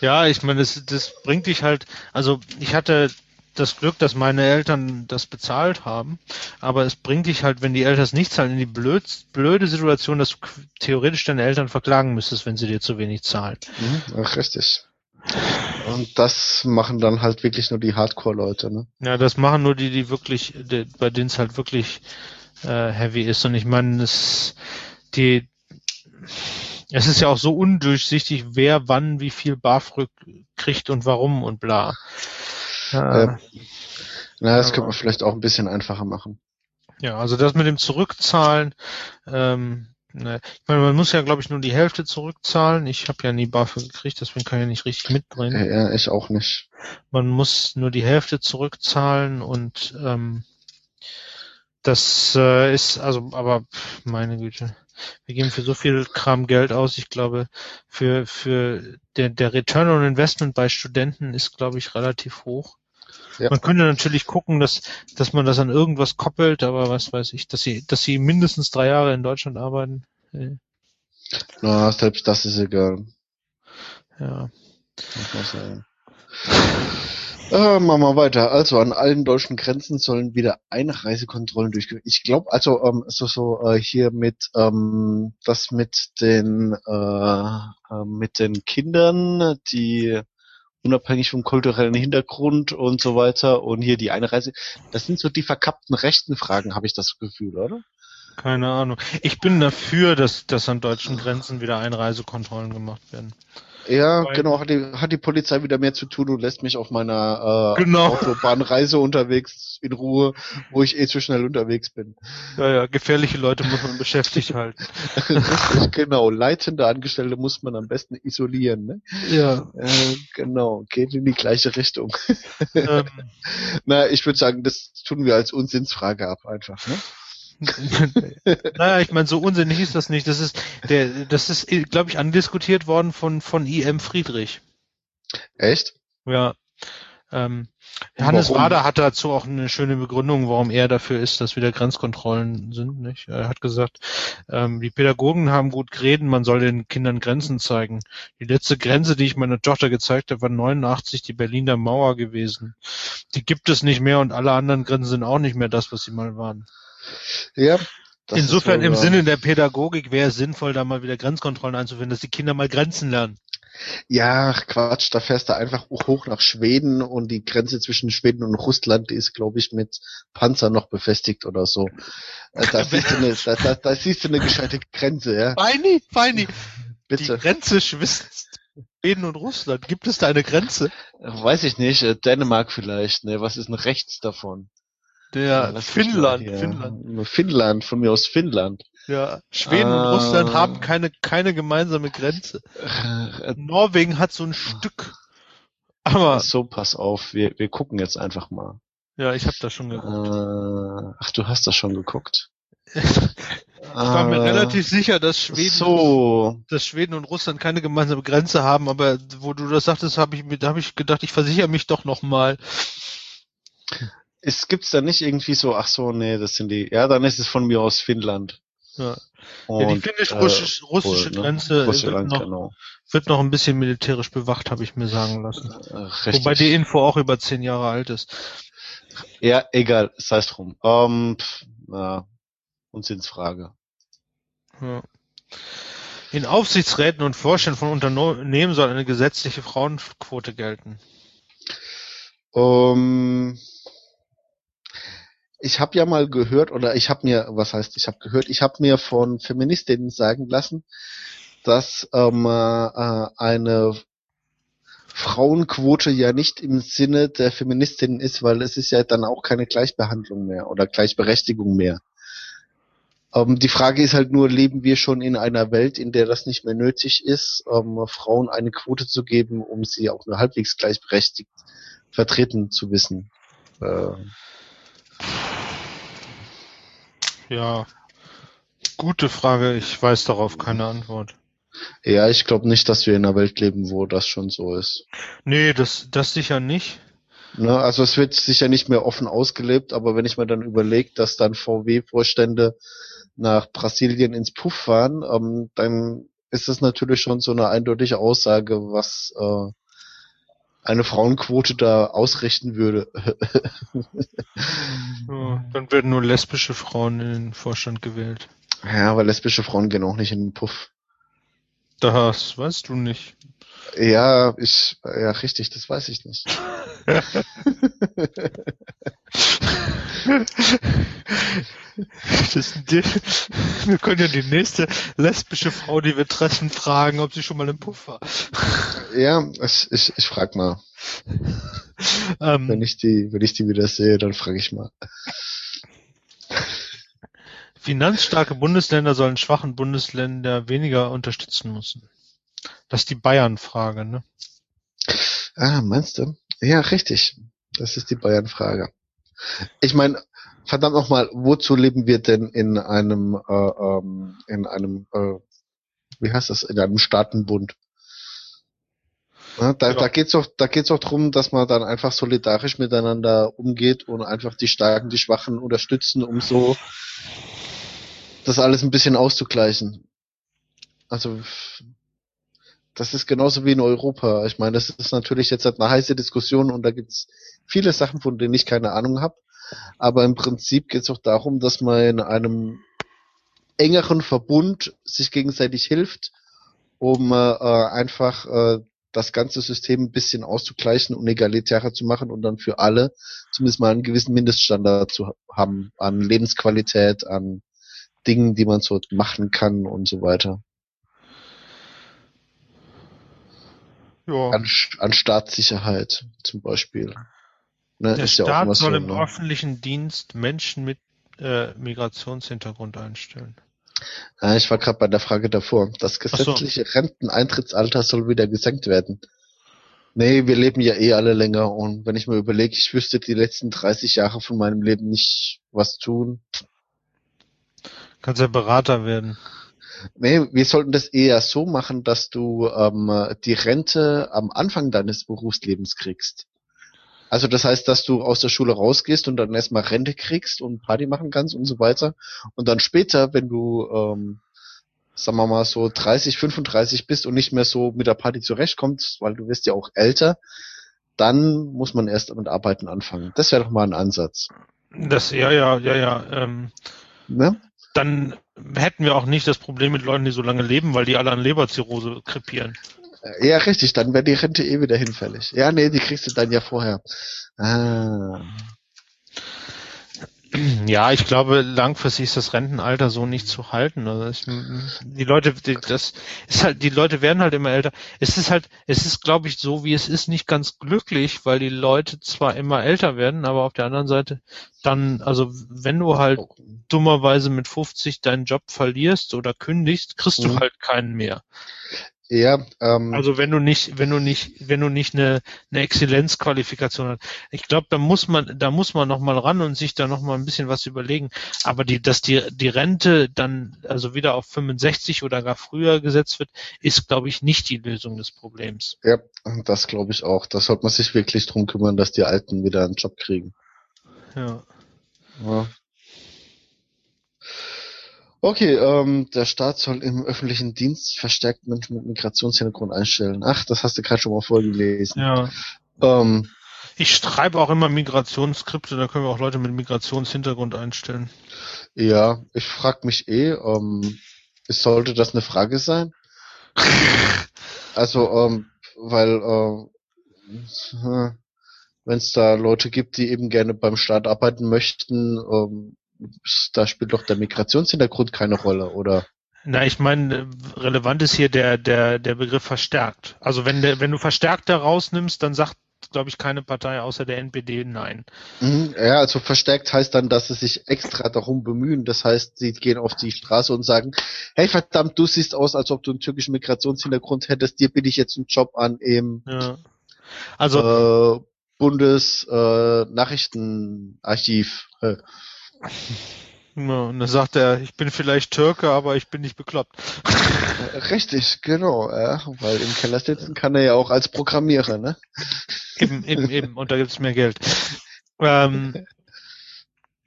Ja, ich meine, das, das bringt dich halt, also ich hatte das Glück, dass meine Eltern das bezahlt haben, aber es bringt dich halt, wenn die Eltern es nicht zahlen, in die blöd, blöde Situation, dass du theoretisch deine Eltern verklagen müsstest, wenn sie dir zu wenig zahlen. Mhm, ach, richtig. Und das machen dann halt wirklich nur die Hardcore-Leute, ne? Ja, das machen nur die, die wirklich, die, bei denen es halt wirklich äh, heavy ist. Und ich meine, es, die, es ist ja auch so undurchsichtig, wer wann wie viel BAföG kriegt und warum und bla. Ja. Ja. Na, das Aber- könnte man vielleicht auch ein bisschen einfacher machen. Ja, also das mit dem Zurückzahlen, ähm, ne, ich meine, man muss ja, glaube ich, nur die Hälfte zurückzahlen. Ich habe ja nie BAföG gekriegt, deswegen kann ich ja nicht richtig mitbringen. Ja, ich auch nicht. Man muss nur die Hälfte zurückzahlen und ähm, das äh, ist, also, aber meine Güte, wir geben für so viel Kram Geld aus. Ich glaube, für für der der Return on Investment bei Studenten ist, glaube ich, relativ hoch. Ja. Man könnte natürlich gucken, dass, dass man das an irgendwas koppelt, aber was weiß ich, dass sie, dass sie mindestens drei Jahre in Deutschland arbeiten. Na, selbst das ist egal. Ja. Äh, machen wir weiter. Also an allen deutschen Grenzen sollen wieder Einreisekontrollen durchgeführt. Ich glaube, also ähm, so so äh, hier mit ähm, das mit den äh, äh, mit den Kindern, die unabhängig vom kulturellen Hintergrund und so weiter und hier die Einreise. Das sind so die verkappten rechten Fragen, habe ich das Gefühl, oder? Keine Ahnung. Ich bin dafür, dass, dass an deutschen Grenzen wieder Einreisekontrollen gemacht werden. Ja, Weil- genau, hat die, hat die Polizei wieder mehr zu tun und lässt mich auf meiner äh, Genau. Autobahnreise unterwegs in Ruhe, wo ich eh zu schnell unterwegs bin. Ja, ja, gefährliche Leute muss man beschäftigt halten. Richtig, genau. Leitende Angestellte muss man am besten isolieren, ne? Ja. Äh, genau, geht in die gleiche Richtung. Ähm, Na, ich würde sagen, das tun wir als Unsinnsfrage ab einfach, ne? naja, ich meine, so unsinnig ist das nicht. Das ist, der, das ist, glaube ich, andiskutiert worden von, von I.M. Friedrich. Echt? Ja. Ähm, Hannes Warum? Wader hat dazu auch eine schöne Begründung, warum er dafür ist, dass wieder Grenzkontrollen sind. Nicht? Er hat gesagt, ähm, die Pädagogen haben gut geredet, man soll den Kindern Grenzen zeigen. Die letzte Grenze, die ich meiner Tochter gezeigt habe, war 89 die Berliner Mauer gewesen. Die gibt es nicht mehr und alle anderen Grenzen sind auch nicht mehr das, was sie mal waren. Ja. das Insofern im. Sinne der Pädagogik wäre es sinnvoll, da mal wieder Grenzkontrollen einzuführen, dass die Kinder mal Grenzen lernen. Ja, Quatsch, da fährst du einfach hoch nach Schweden und die Grenze zwischen Schweden und Russland die ist, glaube ich, mit Panzer noch befestigt oder so. Äh, Da siehst du eine, da, da, da siehst du eine gescheite Grenze, ja. Feini, Feini, die Bitte. Grenze zwischen Schweden und Russland. Gibt es da eine Grenze? Weiß ich nicht, äh, Dänemark vielleicht, ne? Was ist denn rechts davon? Der mich Finnland, mal. Finnland. Finnland, von mir aus Finnland. Ja, Schweden und Ah. Russland haben keine, keine gemeinsame Grenze. Äh, Norwegen hat so ein Stück. Aber, so, pass auf, wir, wir gucken jetzt einfach mal. ja, ich habe das schon geguckt. Äh, ach, du hast das schon geguckt. Ich war mir relativ sicher, dass Schweden, So, dass Schweden und Russland keine gemeinsame Grenze haben, aber wo du das sagtest, habe ich mir, da habe ich gedacht, ich versichere mich doch nochmal. Es gibt's da nicht irgendwie so, ach so, nee, das sind die, ja, dann ist es von mir aus Finnland. Ja. Und, ja, die finnisch-russische russische Polen, ne? Grenze wird Russland, noch, genau. wird noch ein bisschen militärisch bewacht, habe ich mir sagen lassen. Äh. Wobei die Info auch über zehn Jahre alt ist. Ja, egal, sei es drum. Ähm, pff, na, Unsinnsfrage. Ja. In Aufsichtsräten und Vorständen von Unternehmen soll eine gesetzliche Frauenquote gelten. Ähm, ich habe ja mal gehört, oder ich habe mir, was heißt, ich habe gehört, ich habe mir von Feministinnen sagen lassen, dass ähm, äh, eine Frauenquote ja nicht im Sinne der Feministinnen ist, weil es ist ja dann auch keine Gleichbehandlung mehr oder Gleichberechtigung mehr. Ähm, die Frage ist halt nur, leben wir schon in einer Welt, in der das nicht mehr nötig ist, ähm, Frauen eine Quote zu geben, um sie auch nur halbwegs gleichberechtigt vertreten zu wissen? Äh, Ja. Gute Frage, ich weiß darauf keine Antwort. ja, ich glaube nicht, dass wir in einer Welt leben, wo das schon so ist. Nee, das, das sicher nicht. Ne? Also es wird sicher nicht mehr offen ausgelebt, aber wenn ich mir dann überlege, dass dann VW-Vorstände nach Brasilien ins Puff fahren, ähm, dann ist das natürlich schon so eine eindeutige Aussage, was äh, eine Frauenquote da ausrichten würde. Ja, dann werden nur lesbische Frauen in den Vorstand gewählt. ja, aber lesbische Frauen gehen auch nicht in den Puff. Das weißt du nicht. Ja, ich, ja, richtig, das weiß ich nicht. Die, wir können ja die nächste lesbische Frau, die wir treffen, fragen, ob sie schon mal im Puff war. Ja, ich, ich, ich frag mal. Wenn Ähm, ich die, wenn ich die wieder sehe, dann frage ich mal. finanzstarke Bundesländer sollen schwachen Bundesländer weniger unterstützen müssen. Das ist die Bayern-Frage, ne? Ah, meinst du? Ja, richtig. Das ist die Bayern-Frage. Ich meine, verdammt nochmal, wozu leben wir denn in einem, äh, ähm, in einem, äh, wie heißt das, in einem Staatenbund? Ja, da, Ja. da geht's doch, da geht's doch drum, dass man dann einfach solidarisch miteinander umgeht und einfach die Starken, die Schwachen unterstützen, um so das alles ein bisschen auszugleichen. Also das ist genauso wie in Europa. Ich meine, das ist natürlich jetzt eine heiße Diskussion und da gibt's viele Sachen, von denen ich keine Ahnung habe. Aber im Prinzip geht's auch darum, dass man in einem engeren Verbund sich gegenseitig hilft, um äh, einfach äh, das ganze System ein bisschen auszugleichen und egalitärer zu machen und dann für alle zumindest mal einen gewissen Mindeststandard zu ha- haben an Lebensqualität, an Dingen, die man so machen kann und so weiter. Ja. An, an Staatssicherheit zum Beispiel. Ne, Der ist ja auch Staat immer soll so, im ne? öffentlichen Dienst Menschen mit äh, Migrationshintergrund einstellen. Ja, ich war gerade bei der Frage davor. Das so. gesetzliche Renteneintrittsalter soll wieder gesenkt werden. Nee, wir leben ja eh alle länger und wenn ich mir überlege, ich wüsste die letzten 30 Jahre von meinem Leben nicht was tun. Kannst ja Berater werden. Nee, wir sollten das eher so machen, dass du ähm, die Rente am Anfang deines Berufslebens kriegst. Also das heißt, dass du aus der Schule rausgehst und dann erstmal Rente kriegst und Party machen kannst und so weiter. Und dann später, wenn du, ähm, sagen wir mal so 30, 35 bist und nicht mehr so mit der Party zurechtkommst, weil du wirst ja auch älter, dann muss man erst mit Arbeiten anfangen. Das wäre doch mal ein Ansatz. Das, ja, ja, ja, ja. Ähm, Ne? Dann hätten wir auch nicht das Problem mit Leuten, die so lange leben, weil die alle an Leberzirrhose krepieren. Ja, richtig, dann wäre die Rente eh wieder hinfällig. Ja, nee, die kriegst du dann ja vorher. Ah. Ja, ich glaube, langfristig ist das Rentenalter so nicht zu halten. Also ich, die Leute, die, das ist halt, die Leute werden halt immer älter. Es ist halt, es ist, glaube ich, so wie es ist, nicht ganz glücklich, weil die Leute zwar immer älter werden, aber auf der anderen Seite dann, also wenn du halt dummerweise mit 50 deinen Job verlierst oder kündigst, kriegst du Mhm. halt keinen mehr. Ja, ähm, Also wenn du nicht, wenn du nicht, wenn du nicht eine, eine Exzellenzqualifikation hast. Ich glaube, da muss man, da muss man noch mal ran und sich da noch mal ein bisschen was überlegen. Aber die, dass die, die Rente dann also wieder auf 65 oder gar früher gesetzt wird, ist, glaube ich, nicht die Lösung des Problems. ja, das glaube ich auch. Da sollte man sich wirklich drum kümmern, dass die Alten wieder einen Job kriegen. Ja. Ja. Okay, ähm, der Staat soll im öffentlichen Dienst verstärkt Menschen mit Migrationshintergrund einstellen. Ach, das hast du gerade schon mal vorgelesen. Ja. Ähm, Ich schreibe auch immer Migrationsskripte, da können wir auch Leute mit Migrationshintergrund einstellen. ja, ich frage mich eh, ähm, sollte das eine Frage sein? Also, ähm, weil äh, wenn es da Leute gibt, die eben gerne beim Staat arbeiten möchten, ähm, da spielt doch der Migrationshintergrund keine Rolle, oder? Na, ich meine, relevant ist hier der, der, der Begriff verstärkt. Also wenn der, wenn du verstärkt da rausnimmst, dann sagt, glaube ich, keine Partei außer der NPD nein. Mhm, Ja, also verstärkt heißt dann, dass sie sich extra darum bemühen. Das heißt, sie gehen auf die Straße und sagen, hey verdammt, du siehst aus, als ob du einen türkischen Migrationshintergrund hättest, dir biete ich jetzt einen Job an im Ja. Also, äh, Bundesnachrichtenarchiv. Äh, ja, und dann sagt er, ich bin vielleicht Türke, aber ich bin nicht bekloppt. richtig, genau. Ja, weil im Keller sitzen kann er ja auch als Programmierer, ne? eben, eben, eben. Und da gibt's mehr Geld. Ähm,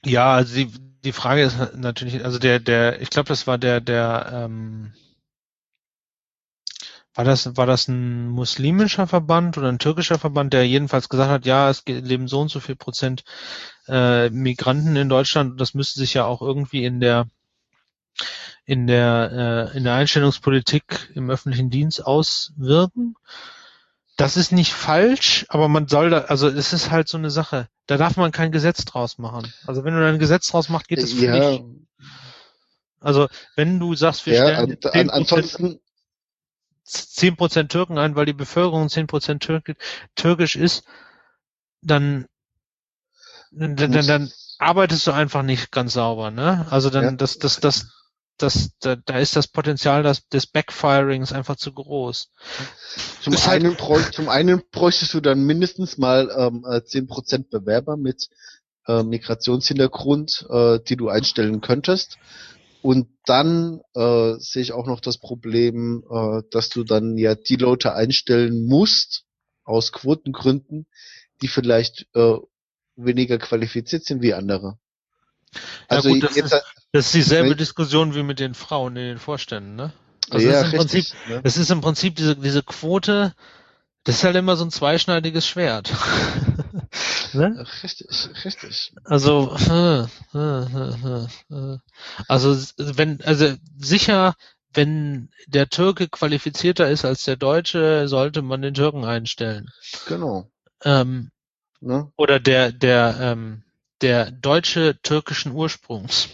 ja, also die, die Frage ist natürlich, also der, der, ich glaube, das war der, der, ähm, war das, war das ein muslimischer Verband oder ein türkischer Verband, der jedenfalls gesagt hat, ja, es leben so und so viel Prozent äh, Migranten in Deutschland und das müsste sich ja auch irgendwie in der in der äh, in der Einstellungspolitik im öffentlichen Dienst auswirken. Das ist nicht falsch, aber man soll da, also es ist halt so eine Sache. Da darf man kein Gesetz draus machen. Also wenn du da ein Gesetz draus machst, geht es ja, völlig. Also wenn du sagst, wir ja stellen an, an, 10%, ansonsten 10% Türken ein, weil die Bevölkerung 10% Türk, türkisch ist, dann, dann, dann, dann arbeitest du einfach nicht ganz sauber, ne? Also dann, Ja. das, das, das, das, da, da ist das Potenzial des, des Backfirings einfach zu groß. Zum Ist halt- einen, zum einen bräuchtest du dann mindestens mal ähm, äh, 10% Bewerber mit äh, Migrationshintergrund, äh, die du einstellen könntest. Und dann äh, sehe ich auch noch das Problem, äh, dass du dann ja die Leute einstellen musst, aus Quotengründen, die vielleicht äh, weniger qualifiziert sind wie andere. Also gut, das jetzt, ist- Das ist dieselbe Diskussion wie mit den Frauen in den Vorständen, ne? Also ja, das ist im richtig, Prinzip, ne? das ist im Prinzip diese, diese Quote, das ist halt immer so ein zweischneidiges Schwert. Ne? Richtig, richtig. Also, äh, äh, äh, also wenn, also sicher, wenn der Türke qualifizierter ist als der Deutsche, sollte man den Türken einstellen. Genau. Ähm, Ne? oder der, der, ähm, der Deutsche türkischen Ursprungs,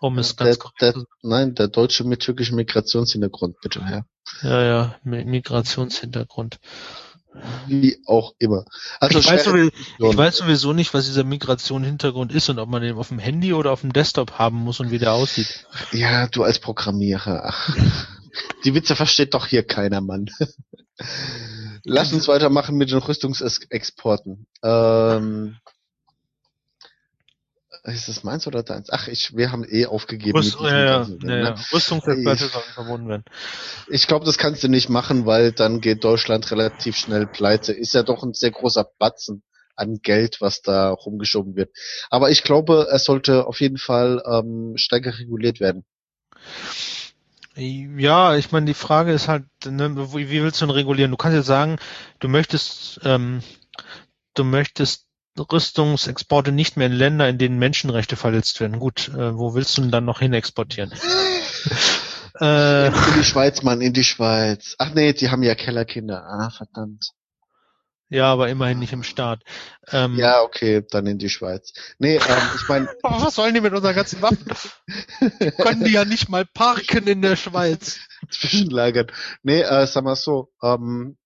um es Der, ganz korrekt der, zu nein, der deutsche mit türkischem Migrationshintergrund, bitte, ja. Ja, ja, Mi- Migrationshintergrund. Wie auch immer. Also ich, weiß sowieso, ich weiß sowieso nicht, was dieser Migration-Hintergrund ist und ob man den auf dem Handy oder auf dem Desktop haben muss und wie der aussieht. Ja, du als Programmierer. Ach. Die Witze versteht doch hier keiner, Mann. Lass uns weitermachen mit den Rüstungsexporten. Ähm, ist das meins oder deins? Ach, ich, wir haben eh aufgegeben. Rüst, ja, ja, ja, ja. ne? Rüstungsexperte Ich- sollen verbunden werden. Ich glaube, das kannst du nicht machen, weil dann geht Deutschland relativ schnell pleite. Ist ja doch ein sehr großer Batzen an Geld, was da rumgeschoben wird. Aber ich glaube, es sollte auf jeden Fall ähm, stärker reguliert werden. Ja, ich meine, die Frage ist halt, ne, wie, wie willst du denn regulieren? Du kannst jetzt sagen, du möchtest, ähm, du möchtest Rüstungsexporte nicht mehr in Länder, in denen Menschenrechte verletzt werden. Gut, äh, wo willst du denn dann noch hin exportieren? äh, In die Schweiz, Mann, in die Schweiz. Ach nee, die haben ja Kellerkinder. Ah, verdammt. Ja, aber immerhin nicht im Staat. Ähm, ja, okay, dann in die Schweiz. Nee, ähm, ich meine. was sollen die mit unseren ganzen Waffen? die können die ja nicht mal parken in der Schweiz. Zwischenlagern. Nee, äh, sag mal so, ähm,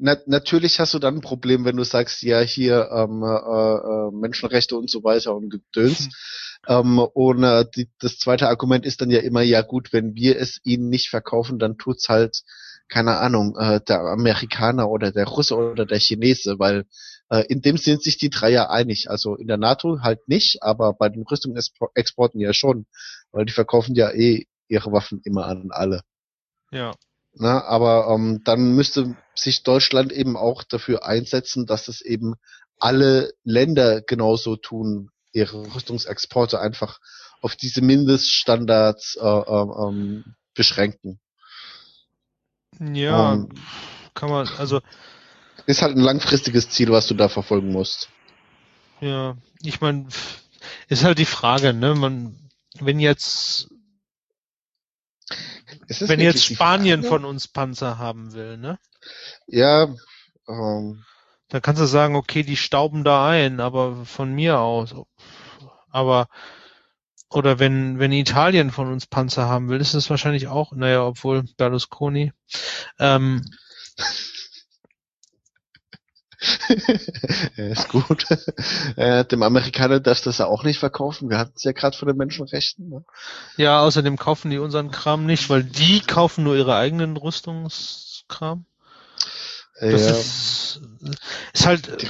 na, natürlich hast du dann ein Problem, wenn du sagst, ja, hier ähm, äh, äh, Menschenrechte und so weiter und Gedöns. Hm. Ähm, und äh, die, das zweite Argument ist dann ja immer, ja gut, wenn wir es ihnen nicht verkaufen, dann tut's halt keine Ahnung, äh, der Amerikaner oder der Russe oder der Chinese, weil äh, in dem sind sich die drei ja einig. Also in der NATO halt nicht, aber bei den Rüstungsexporten ja schon, weil die verkaufen ja eh ihre Waffen immer an alle. Ja. Na, aber ähm, dann müsste sich Deutschland eben auch dafür einsetzen, dass es eben alle Länder genauso tun, ihre Rüstungsexporte einfach auf diese Mindeststandards äh, äh, ähm, beschränken. Ja, um, kann man, also. Ist halt ein langfristiges Ziel, was du da verfolgen musst. Ja, ich meine, ist halt die Frage, ne? Man, wenn jetzt, wenn jetzt Spanien von uns Panzer haben will, ne? Ja, ähm, dann kannst du sagen, okay, die stauben da ein, aber von mir aus. Aber oder wenn, wenn Italien von uns Panzer haben will, ist es wahrscheinlich auch, naja, obwohl Berlusconi. Ähm, ist gut. Äh, dem Amerikaner darfst du das ja auch nicht verkaufen. Wir hatten es ja gerade von den Menschenrechten. Ne? Ja, außerdem kaufen die unseren Kram nicht, weil die kaufen nur ihre eigenen Rüstungskram. Das ja. ist, ist halt.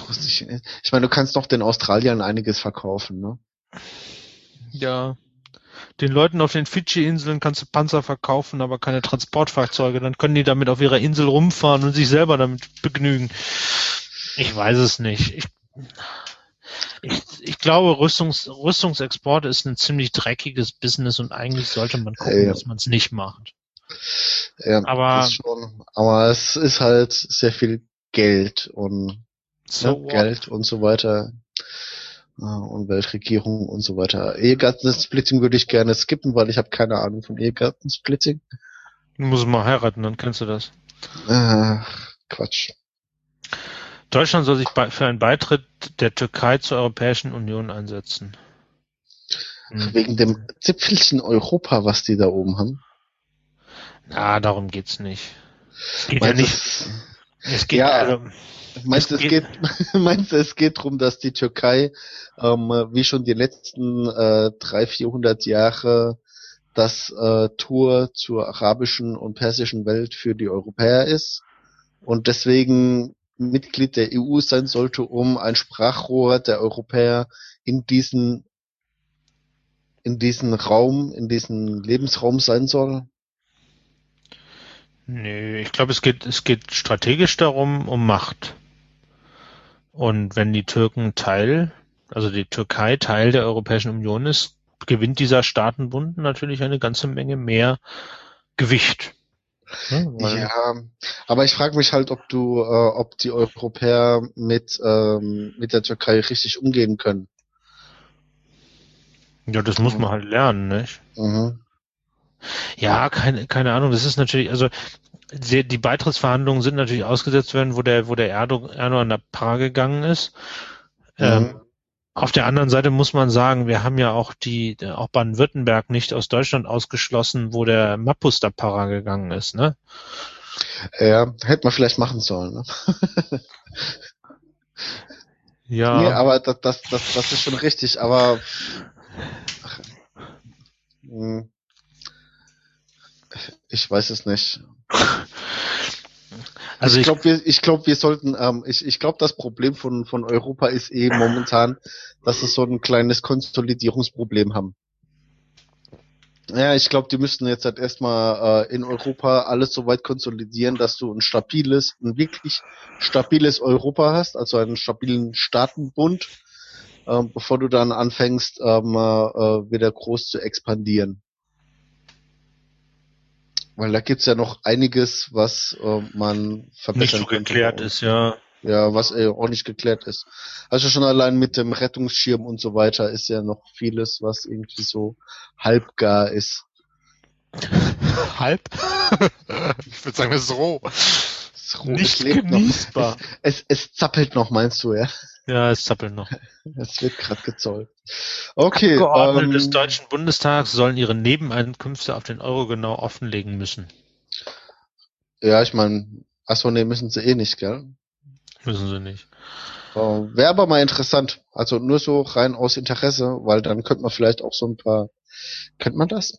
Ich meine, du kannst doch den Australiern einiges verkaufen, ne? Ja. Den Leuten auf den Fidschi-Inseln kannst du Panzer verkaufen, aber keine Transportfahrzeuge. Dann können die damit auf ihrer Insel rumfahren und sich selber damit begnügen. Ich weiß es nicht. Ich, ich, ich glaube, Rüstungs, Rüstungsexport ist ein ziemlich dreckiges Business und eigentlich sollte man gucken, ja. dass man es nicht macht. Ja, aber, schon, aber es ist halt sehr viel Geld und so ne, Geld und so weiter und Weltregierung und so weiter. Ehegattensplitting würde ich gerne skippen, weil ich habe keine Ahnung von Ehegattensplitting. Du musst mal heiraten, dann kennst du das. Ach, Quatsch. Deutschland soll sich für einen Beitritt der Türkei zur Europäischen Union einsetzen. Hm. Wegen dem Zipfelchen Europa, was die da oben haben. Na, darum geht's nicht. Es geht Meinst ja nicht. Es geht ja, also, Meinst du, es geht, meinst du, es geht darum, dass die Türkei, ähm, wie schon die letzten äh, 300, 400 Jahre, das äh, Tour zur arabischen und persischen Welt für die Europäer ist und deswegen Mitglied der EU sein sollte, um ein Sprachrohr der Europäer in diesen in diesen Raum, in diesen Lebensraum sein soll? Nö, ich glaube, es geht, es geht strategisch darum, um Macht. Und wenn die Türken Teil, also die Türkei Teil der Europäischen Union ist, gewinnt dieser Staatenbund natürlich eine ganze Menge mehr Gewicht. Ja, aber ich frage mich halt, ob du, äh, ob die Europäer mit ähm, mit der Türkei richtig umgehen können. Ja, das muss man halt lernen, nicht? Mhm. Ja, keine, keine Ahnung. Das ist natürlich, also die, die Beitrittsverhandlungen sind natürlich ausgesetzt werden, wo der, wo der Erdogan nach Paar gegangen ist. Mhm. Ähm, auf der anderen Seite muss man sagen, wir haben ja auch die, auch Baden-Württemberg nicht aus Deutschland ausgeschlossen, wo der Mappus da Para gegangen ist, ne? Ja, hätte man vielleicht machen sollen, ne? ja. Nee, aber das, das, das, das ist schon richtig, aber ach, hm. ich weiß es nicht. Also ich glaube, wir, ich glaube, wir sollten, ähm, ich, ich glaube, das Problem von von Europa ist eh momentan, dass sie so ein kleines Konsolidierungsproblem haben. Ja, ich glaube, die müssten jetzt halt erstmal äh, in Europa alles so weit konsolidieren, dass du ein stabiles, ein wirklich stabiles Europa hast, also einen stabilen Staatenbund, äh, bevor du dann anfängst, ähm, äh, wieder groß zu expandieren. Weil da gibt's ja noch einiges, was äh, man verbessern Nicht so geklärt ist, ja. Ja, was äh, auch nicht geklärt ist. Also schon allein mit dem Rettungsschirm und so weiter ist ja noch vieles, was irgendwie so halbgar ist. Halb? ich würde sagen, das ist roh. Es, Nicht es lebt noch. genießbar. Es, es zappelt noch, meinst du, ja? Ja, es zappelt noch. Es wird gerade gezollt. Okay. Abgeordnete ähm, des Deutschen Bundestags sollen ihre Nebeneinkünfte auf den Euro genau offenlegen müssen. Ja, ich meine, achso, nee, müssen sie eh nicht, gell? Müssen sie nicht. Äh, Wäre aber mal interessant. Also nur so rein aus Interesse, weil dann könnte man vielleicht auch so ein paar, kennt man das?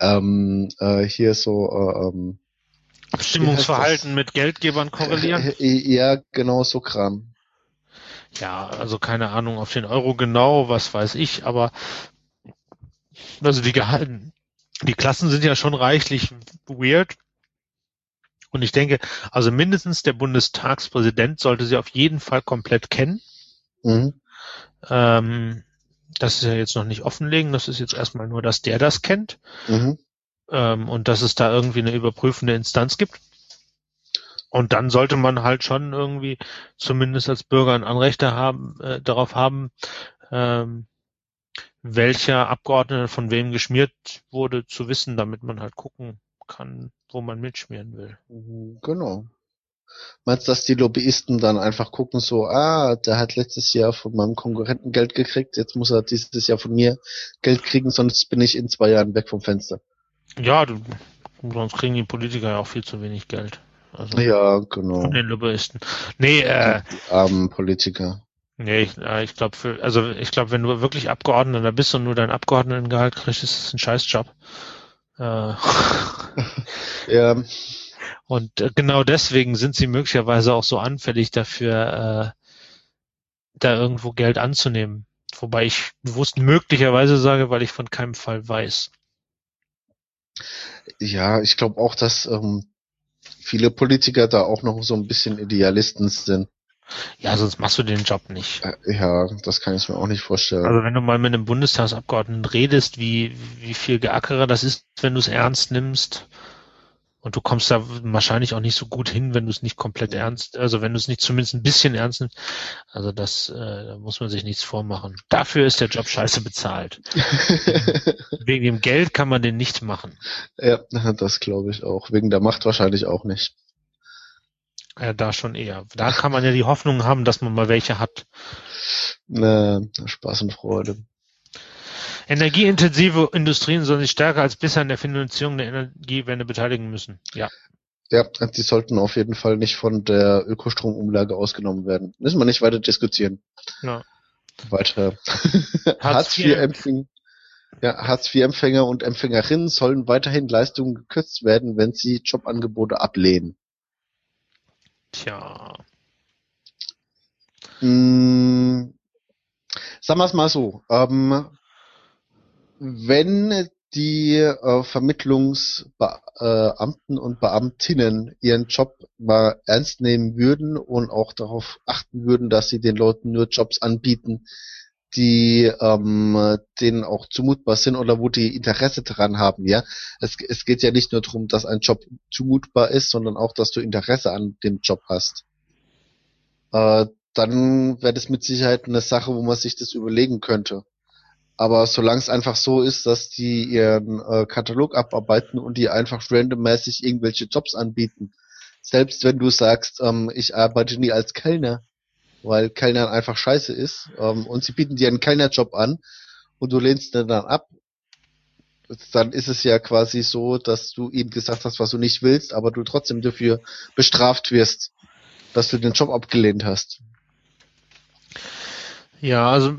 Ähm, äh, hier so, äh, ähm, Abstimmungsverhalten mit Geldgebern korrelieren? ja, genau so Kram. Ja, also keine Ahnung auf den Euro genau, was weiß ich, aber also die Gehalten, die Klassen sind ja schon reichlich weird. Und ich denke, also mindestens der Bundestagspräsident sollte sie auf jeden Fall komplett kennen. Mhm. Ähm, das ist ja jetzt noch nicht offenlegen, das ist jetzt erstmal nur, dass der das kennt Mhm. ähm, und dass es da irgendwie eine überprüfende Instanz gibt. Und dann sollte man halt schon irgendwie zumindest als Bürger ein Anrecht haben, äh, darauf haben, ähm, welcher Abgeordnete von wem geschmiert wurde, zu wissen, damit man halt gucken kann, wo man mitschmieren will. Mhm, Genau. Meinst du, dass die Lobbyisten dann einfach gucken so, ah, der hat letztes Jahr von meinem Konkurrenten Geld gekriegt, jetzt muss er dieses Jahr von mir Geld kriegen, sonst bin ich in zwei Jahren weg vom Fenster. Ja, du, sonst kriegen die Politiker ja auch viel zu wenig Geld. Also Ja, genau. von den Lobbyisten. Nee, äh, Die armen Politiker. nee, ich, äh, ich glaube, also ich glaube, wenn du wirklich Abgeordneter bist und nur dein Abgeordnetengehalt kriegst, ist es ein Scheißjob. Äh, Ja, und äh, genau deswegen sind sie möglicherweise auch so anfällig dafür, äh, da irgendwo Geld anzunehmen. Wobei ich bewusst möglicherweise sage, weil ich von keinem Fall weiß. ja, ich glaube auch, dass ähm, viele Politiker da auch noch so ein bisschen Idealisten sind. Ja, sonst machst du den Job nicht. Äh, Ja, das kann ich mir auch nicht vorstellen. Also wenn du mal mit einem Bundestagsabgeordneten redest, wie, wie viel geackerer das ist, wenn du es ernst nimmst. Und du kommst da wahrscheinlich auch nicht so gut hin, wenn du es nicht komplett ernst, also wenn du es nicht zumindest ein bisschen ernst nimmst. Also das, äh, da muss man sich nichts vormachen. Dafür ist der Job scheiße bezahlt. Wegen dem Geld kann man den nicht machen. ja, das glaube ich auch. Wegen der Macht wahrscheinlich auch nicht. Ja, da schon eher. Da kann man ja die Hoffnung haben, dass man mal welche hat. Ne, Spaß und Freude. Energieintensive Industrien sollen sich stärker als bisher an der Finanzierung der Energiewende beteiligen müssen. Ja. Ja, die sollten auf jeden Fall nicht von der Ökostromumlage ausgenommen werden. Müssen wir nicht weiter diskutieren. ja. Weiter. Hartz Hartz-IV-Empfänger ja, Hartz-IV-Empfänger und Empfängerinnen sollen weiterhin Leistungen gekürzt werden, wenn sie Jobangebote ablehnen. Tja. Hm, sagen wir es mal so. Ähm, wenn die äh, Vermittlungsbeamten und Beamtinnen ihren Job mal ernst nehmen würden und auch darauf achten würden, dass sie den Leuten nur Jobs anbieten, die ähm, denen auch zumutbar sind oder wo die Interesse dran haben, ja. Es, es geht ja nicht nur darum, dass ein Job zumutbar ist, sondern auch, dass du Interesse an dem Job hast. Äh, dann wäre das mit Sicherheit eine Sache, wo man sich das überlegen könnte. Aber solange es einfach so ist, dass die ihren äh, Katalog abarbeiten und die einfach randommäßig irgendwelche Jobs anbieten, selbst wenn du sagst, ähm, ich arbeite nie als Kellner, weil Kellnern einfach scheiße ist, ähm, und sie bieten dir einen Kellnerjob an und du lehnst den dann ab, dann ist es ja quasi so, dass du ihnen gesagt hast, was du nicht willst, aber du trotzdem dafür bestraft wirst, dass du den Job abgelehnt hast. Ja, also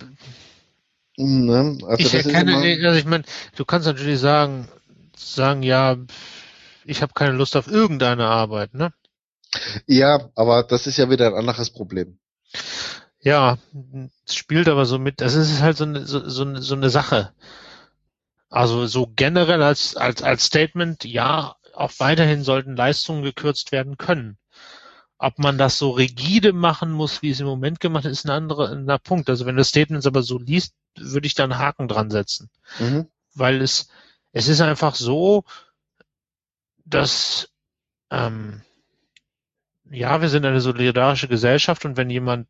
Ne? Also ich erkenne, also ich meine, du kannst natürlich sagen, sagen, ja, ich habe keine Lust auf irgendeine Arbeit, ne? Ja, aber das ist ja wieder ein anderes Problem. Ja, es spielt aber so mit, das ist halt so eine, so, so, eine- so eine Sache. Also so generell als, als, als Statement, ja, auch weiterhin sollten Leistungen gekürzt werden können. Ob man das so rigide machen muss, wie es im Moment gemacht ist, ist ein anderer, ein anderer Punkt. Also wenn du Statements aber so liest, würde ich da einen Haken dran setzen. Mhm. weil es, es ist einfach so, dass, ähm, ja, wir sind eine solidarische Gesellschaft und wenn jemand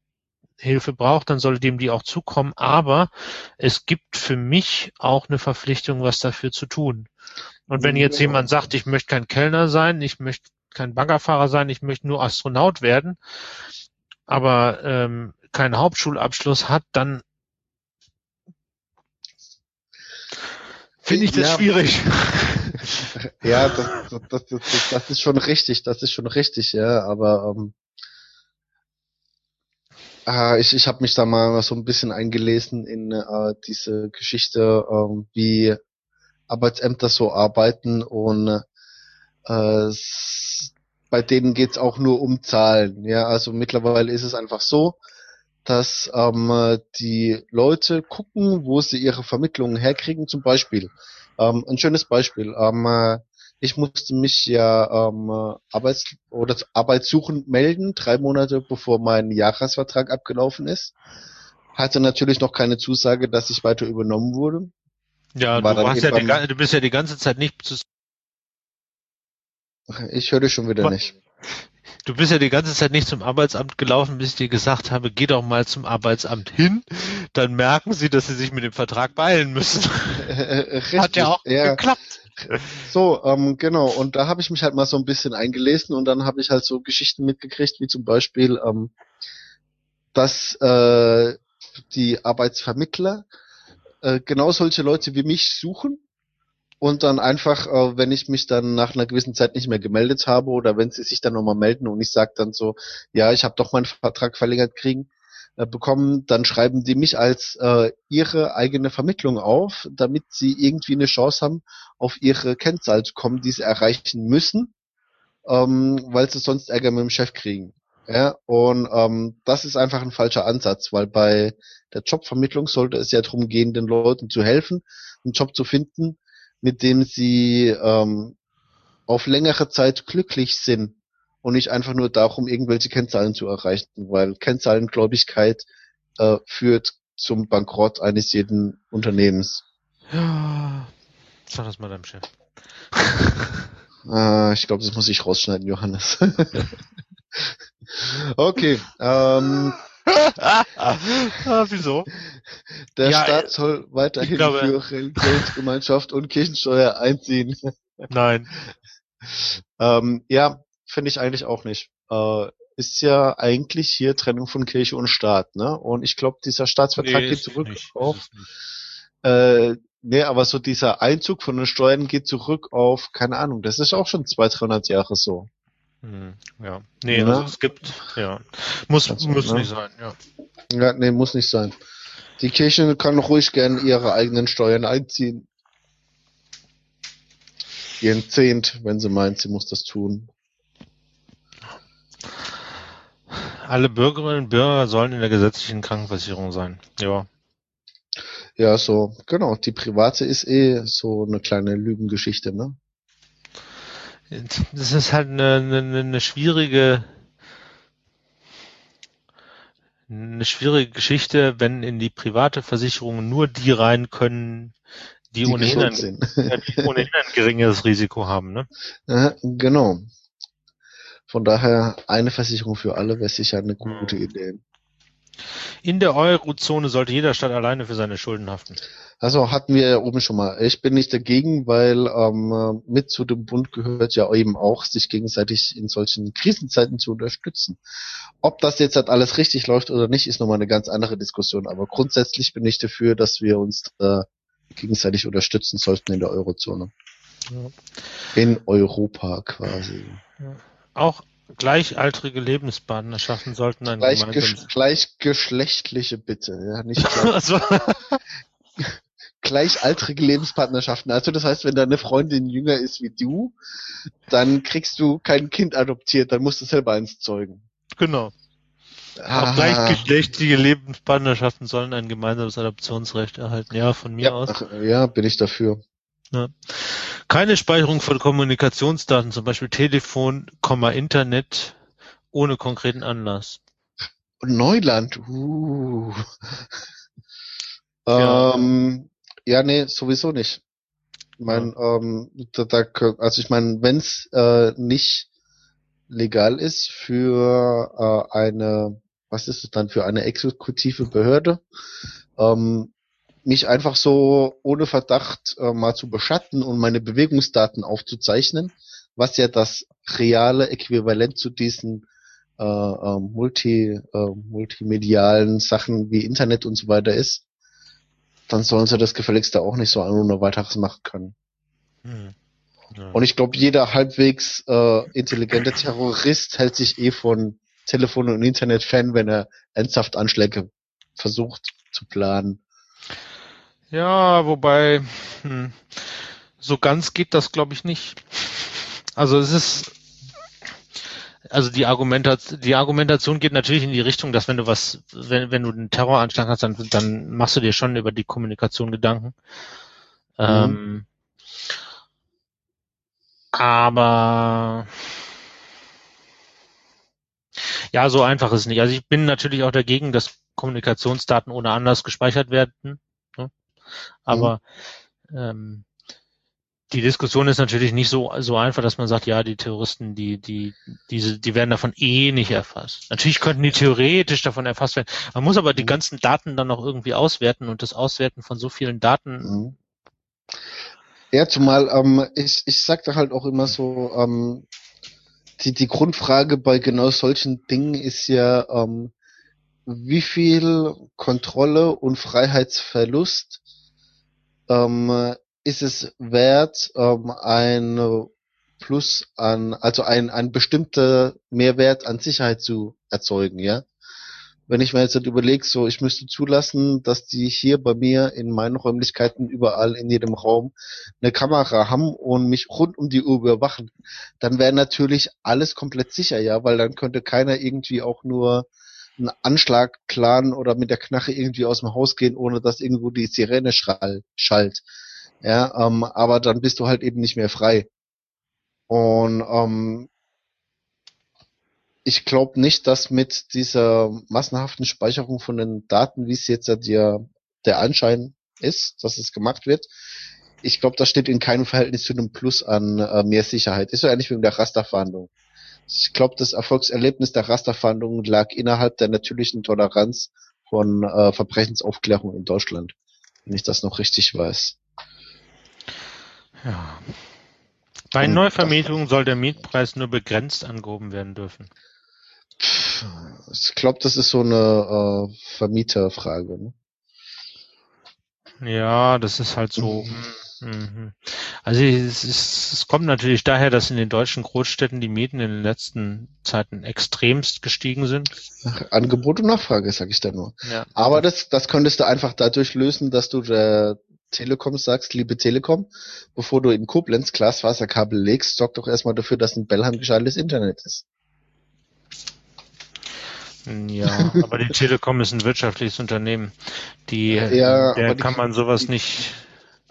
Hilfe braucht, dann soll dem die auch zukommen, aber es gibt für mich auch eine Verpflichtung, was dafür zu tun. Und wenn jetzt Ja. jemand sagt, ich möchte kein Kellner sein, ich möchte kein Baggerfahrer sein, ich möchte nur Astronaut werden, aber ähm, keinen Hauptschulabschluss hat, dann finde ich das Ja. schwierig. Ja, das, das, das, das, ist schon richtig, das ist schon richtig, ja, aber ähm, äh, ich, ich habe mich da mal so ein bisschen eingelesen in äh, diese Geschichte, ähm, wie Arbeitsämter so arbeiten und äh, bei denen geht's auch nur um Zahlen, ja, also mittlerweile ist es einfach so, dass ähm, äh, die Leute gucken, wo sie ihre Vermittlungen herkriegen, zum Beispiel. Ähm, ein schönes Beispiel. Ähm, äh, ich musste mich ja ähm, äh, arbeits oder arbeitssuchend melden, drei Monate bevor mein Jahresvertrag abgelaufen ist. Hatte natürlich noch keine Zusage, dass ich weiter übernommen wurde. Ja, War du, hast ja die, du bist ja die ganze Zeit nicht zu, Ich höre dich schon wieder nicht. Du bist ja die ganze Zeit nicht zum Arbeitsamt gelaufen, bis ich dir gesagt habe, geh doch mal zum Arbeitsamt hin, dann merken sie, dass sie sich mit dem Vertrag beeilen müssen. Richtig, Hat ja auch ja. geklappt. So, ähm, genau. Und da habe ich mich halt mal so ein bisschen eingelesen und dann habe ich halt so Geschichten mitgekriegt, wie zum Beispiel, ähm, dass äh, die Arbeitsvermittler äh, genau solche Leute wie mich suchen und dann einfach, äh, wenn ich mich dann nach einer gewissen Zeit nicht mehr gemeldet habe oder wenn sie sich dann nochmal melden und ich sage dann so, ja, ich habe doch meinen Vertrag verlängert kriegen, äh, bekommen, dann schreiben die mich als äh, ihre eigene Vermittlung auf, damit sie irgendwie eine Chance haben, auf ihre Kennzahl zu kommen, die sie erreichen müssen, ähm, weil sie sonst Ärger mit dem Chef kriegen. Ja, und ähm, das ist einfach ein falscher Ansatz, weil bei der Jobvermittlung sollte es ja darum gehen, den Leuten zu helfen, einen Job zu finden, mit dem sie ähm, auf längere Zeit glücklich sind und nicht einfach nur darum, irgendwelche Kennzahlen zu erreichen, weil Kennzahlengläubigkeit äh, führt zum Bankrott eines jeden Unternehmens. Ja, sag das mal deinem Chef. Äh, ich glaube, das muss ich rausschneiden, Johannes. okay. Ähm, ah, wieso? der Ja, Staat äh, soll weiterhin glaube- für Religionsgemeinschaft und Kirchensteuer einziehen. Nein. ähm, ja, finde ich eigentlich auch nicht. Äh, ist ja eigentlich hier Trennung von Kirche und Staat, ne? Und ich glaube, dieser Staatsvertrag geht ist zurück nicht, auf. Äh, nee, aber so dieser Einzug von den Steuern geht zurück auf, keine Ahnung, das ist auch schon 200, 300 Jahre so. Hm, ja. Nee, Ne? also es gibt, ja. Muss, Also, muss ne? nicht sein, ja. Ja, nee, muss nicht sein. Die Kirche kann ruhig gern ihre eigenen Steuern einziehen. Ihren Zehnt, wenn sie meint, sie muss das tun. Alle Bürgerinnen und Bürger sollen in der gesetzlichen Krankenversicherung sein. Ja. Ja, so, genau. Die private ist eh so eine kleine Lügengeschichte, ne? Das ist halt eine, eine, eine schwierige, eine schwierige Geschichte, wenn in die private Versicherung nur die rein können, die, Die ohnehin, ein, die ohnehin ein geringeres Risiko haben, ne? Ja, genau. Von daher, eine Versicherung für alle wäre sicher eine gute Idee. In der Eurozone sollte jeder Staat alleine für seine Schulden haften. Also hatten wir ja oben schon mal. Ich bin nicht dagegen, weil ähm, mit zu dem Bund gehört ja eben auch, sich gegenseitig in solchen Krisenzeiten zu unterstützen. Ob das jetzt halt alles richtig läuft oder nicht, ist nochmal eine ganz andere Diskussion. Aber grundsätzlich bin ich dafür, dass wir uns äh, gegenseitig unterstützen sollten in der Eurozone. Ja. In Europa quasi. Auch gleichaltrige Lebenspartnerschaften sollten ein Gleich, gemeinsames... gleichgeschlechtliche bitte, ja, nicht Also, gleichaltrige Lebenspartnerschaften. Also das heißt, wenn deine Freundin jünger ist wie du, dann kriegst du kein Kind adoptiert, dann musst du selber eins zeugen. genau. Ah. Auch gleichgeschlechtliche Lebenspartnerschaften sollen ein gemeinsames Adoptionsrecht erhalten. Ja, von mir ja, aus. ach, ja, bin ich dafür. Keine Speicherung von Kommunikationsdaten, zum Beispiel Telefon, Internet, ohne konkreten Anlass. Neuland, uh. Ja. Ähm, ja, nee, sowieso nicht. Ich mein, ähm, da, da, also ich meine, wenn es äh, nicht legal ist für äh, eine, was ist es dann, für eine exekutive Behörde, ähm, mich einfach so ohne Verdacht äh, mal zu beschatten und meine Bewegungsdaten aufzuzeichnen, was ja das reale Äquivalent zu diesen äh, äh, multi, äh, multimedialen Sachen wie Internet und so weiter ist, dann sollen sie das gefälligst auch nicht so ohne weiteres machen können. Hm. Ja. Und ich glaube, jeder halbwegs äh, intelligente Terrorist hält sich eh von Telefon und Internet fan, wenn er ernsthaft Anschläge versucht zu planen. Ja, wobei hm, so ganz geht das, glaube ich, nicht. Also es ist also die Argumentation, die Argumentation geht natürlich in die Richtung, dass wenn du was, wenn, wenn du einen Terroranschlag hast, dann, dann machst du dir schon über die Kommunikation Gedanken. Mhm. Ähm, aber ja, so einfach ist es nicht. Also ich bin natürlich auch dagegen, dass Kommunikationsdaten ohne Anlass gespeichert werden. Ne? Aber mhm. ähm, die Diskussion ist natürlich nicht so, so einfach, dass man sagt, ja, die Terroristen, die, die, diese, die werden davon eh nicht erfasst. Natürlich könnten die theoretisch davon erfasst werden. Man muss aber die mhm. ganzen Daten dann noch irgendwie auswerten und das Auswerten von so vielen Daten. Mhm. Ja, zumal, ähm, ich, ich sagte halt auch immer so, ähm, die, die Grundfrage bei genau solchen Dingen ist ja, ähm, wie viel Kontrolle und Freiheitsverlust ähm, ist es wert, ähm, ein Plus an, also ein, ein bestimmter Mehrwert an Sicherheit zu erzeugen, ja. Wenn ich mir jetzt halt überlege, so ich müsste zulassen, dass die hier bei mir in meinen Räumlichkeiten überall in jedem Raum eine Kamera haben und mich rund um die Uhr überwachen, dann wäre natürlich alles komplett sicher, ja, weil dann könnte keiner irgendwie auch nur einen Anschlag planen oder mit der Knache irgendwie aus dem Haus gehen, ohne dass irgendwo die Sirene schall, schallt. Ja, ähm, aber dann bist du halt eben nicht mehr frei. Und ähm, ich glaube nicht, dass mit dieser massenhaften Speicherung von den Daten, wie es jetzt der, der Anschein ist, dass es gemacht wird, ich glaube, das steht in keinem Verhältnis zu einem Plus an äh, mehr Sicherheit. Ist so ähnlich wie mit der Rasterfahndung. Ich glaube, das Erfolgserlebnis der Rasterfahndung lag innerhalb der natürlichen Toleranz von äh, Verbrechensaufklärung in Deutschland, wenn ich das noch richtig weiß. Ja. Bei Und Neuvermietungen soll der Mietpreis nur begrenzt angehoben werden dürfen. Ich glaube, das ist so eine äh, Vermieterfrage. Ne? Ja, das ist halt so. Mhm. Also es, ist, es kommt natürlich daher, dass in den deutschen Großstädten die Mieten in den letzten Zeiten extremst gestiegen sind. Angebot und Nachfrage, sag ich da nur. Ja. Aber das, das könntest du einfach dadurch lösen, dass du der Telekom sagst, liebe Telekom, bevor du in Koblenz Glasfaserkabel legst, sorg doch erstmal dafür, dass in Bellheim gescheites Internet ist. Ja, aber die Telekom ist ein wirtschaftliches Unternehmen. Die, ja, der kann man sowas nicht.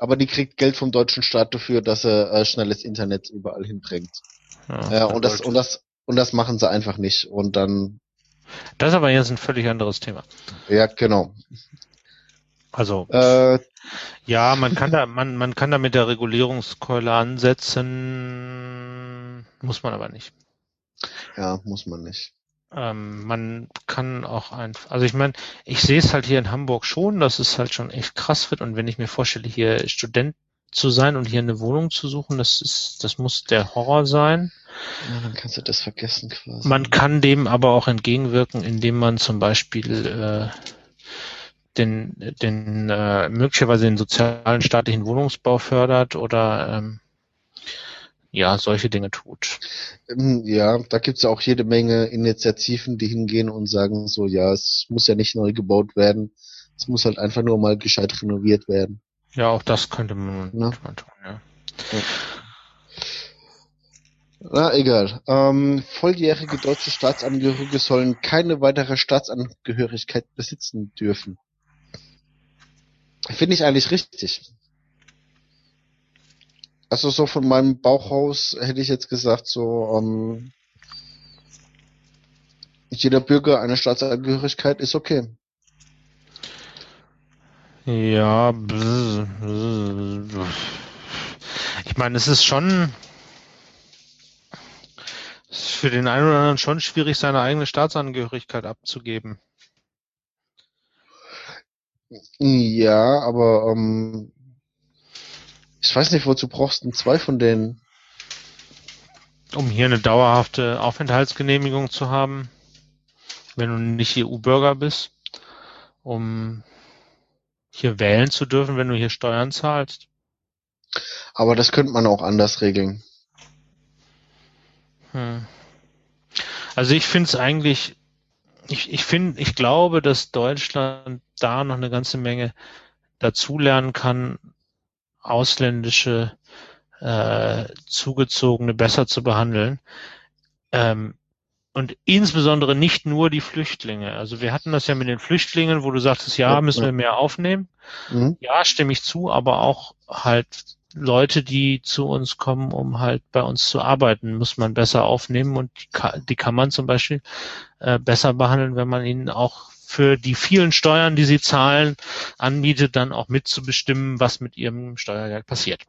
Aber die kriegt Geld vom deutschen Staat dafür, dass er äh, schnelles Internet überall hinbringt. Ja, ja und das und das und das machen sie einfach nicht. Und dann. Das ist aber jetzt ein völlig anderes Thema. Ja, genau. Also äh, ja, man kann da man man kann da mit der Regulierungskeule ansetzen, muss man aber nicht. Ja, muss man nicht. Ähm, man kann auch einfach, also ich meine, ich sehe es halt hier in Hamburg schon, dass es halt schon echt krass wird und wenn ich mir vorstelle, hier Student zu sein und hier eine Wohnung zu suchen, das ist, das muss der Horror sein. Ja, dann kannst du das vergessen quasi. Man kann dem aber auch entgegenwirken, indem man zum Beispiel äh, den, den äh, möglicherweise den sozialen staatlichen Wohnungsbau fördert oder ähm, ja, solche Dinge tut. Ähm, ja, da gibt's ja auch jede Menge Initiativen, die hingehen und sagen so, ja, es muss ja nicht neu gebaut werden, es muss halt einfach nur mal gescheit renoviert werden. Ja, auch das könnte man, Na? tun, ja. ja. Na, egal. Ähm, volljährige deutsche Staatsangehörige sollen keine weitere Staatsangehörigkeit besitzen dürfen. Finde ich eigentlich richtig. Also so von meinem Bauchhaus hätte ich jetzt gesagt, so ähm, jeder Bürger eine Staatsangehörigkeit ist okay. Ja, ich meine, es ist schon für den einen oder anderen schon schwierig, seine eigene Staatsangehörigkeit abzugeben. Ja, aber ähm, ich weiß nicht, wozu brauchst du zwei von denen? um hier eine dauerhafte Aufenthaltsgenehmigung zu haben, wenn du nicht EU-Bürger bist, um hier wählen zu dürfen, wenn du hier Steuern zahlst. Aber das könnte man auch anders regeln. Hm. Also ich finde es eigentlich, ich, ich finde, ich glaube, dass Deutschland da noch eine ganze Menge dazulernen kann, ausländische äh, Zugezogene besser zu behandeln. Ähm, und insbesondere nicht nur die Flüchtlinge. Also wir hatten das ja mit den Flüchtlingen, wo du sagtest, ja, müssen wir mehr aufnehmen. Mhm. Ja, stimme ich zu, aber auch halt Leute, die zu uns kommen, um halt bei uns zu arbeiten, muss man besser aufnehmen und die kann, die kann man zum Beispiel äh, besser behandeln, wenn man ihnen auch für die vielen Steuern, die sie zahlen, anbietet, dann auch mitzubestimmen, was mit ihrem Steuergeld passiert.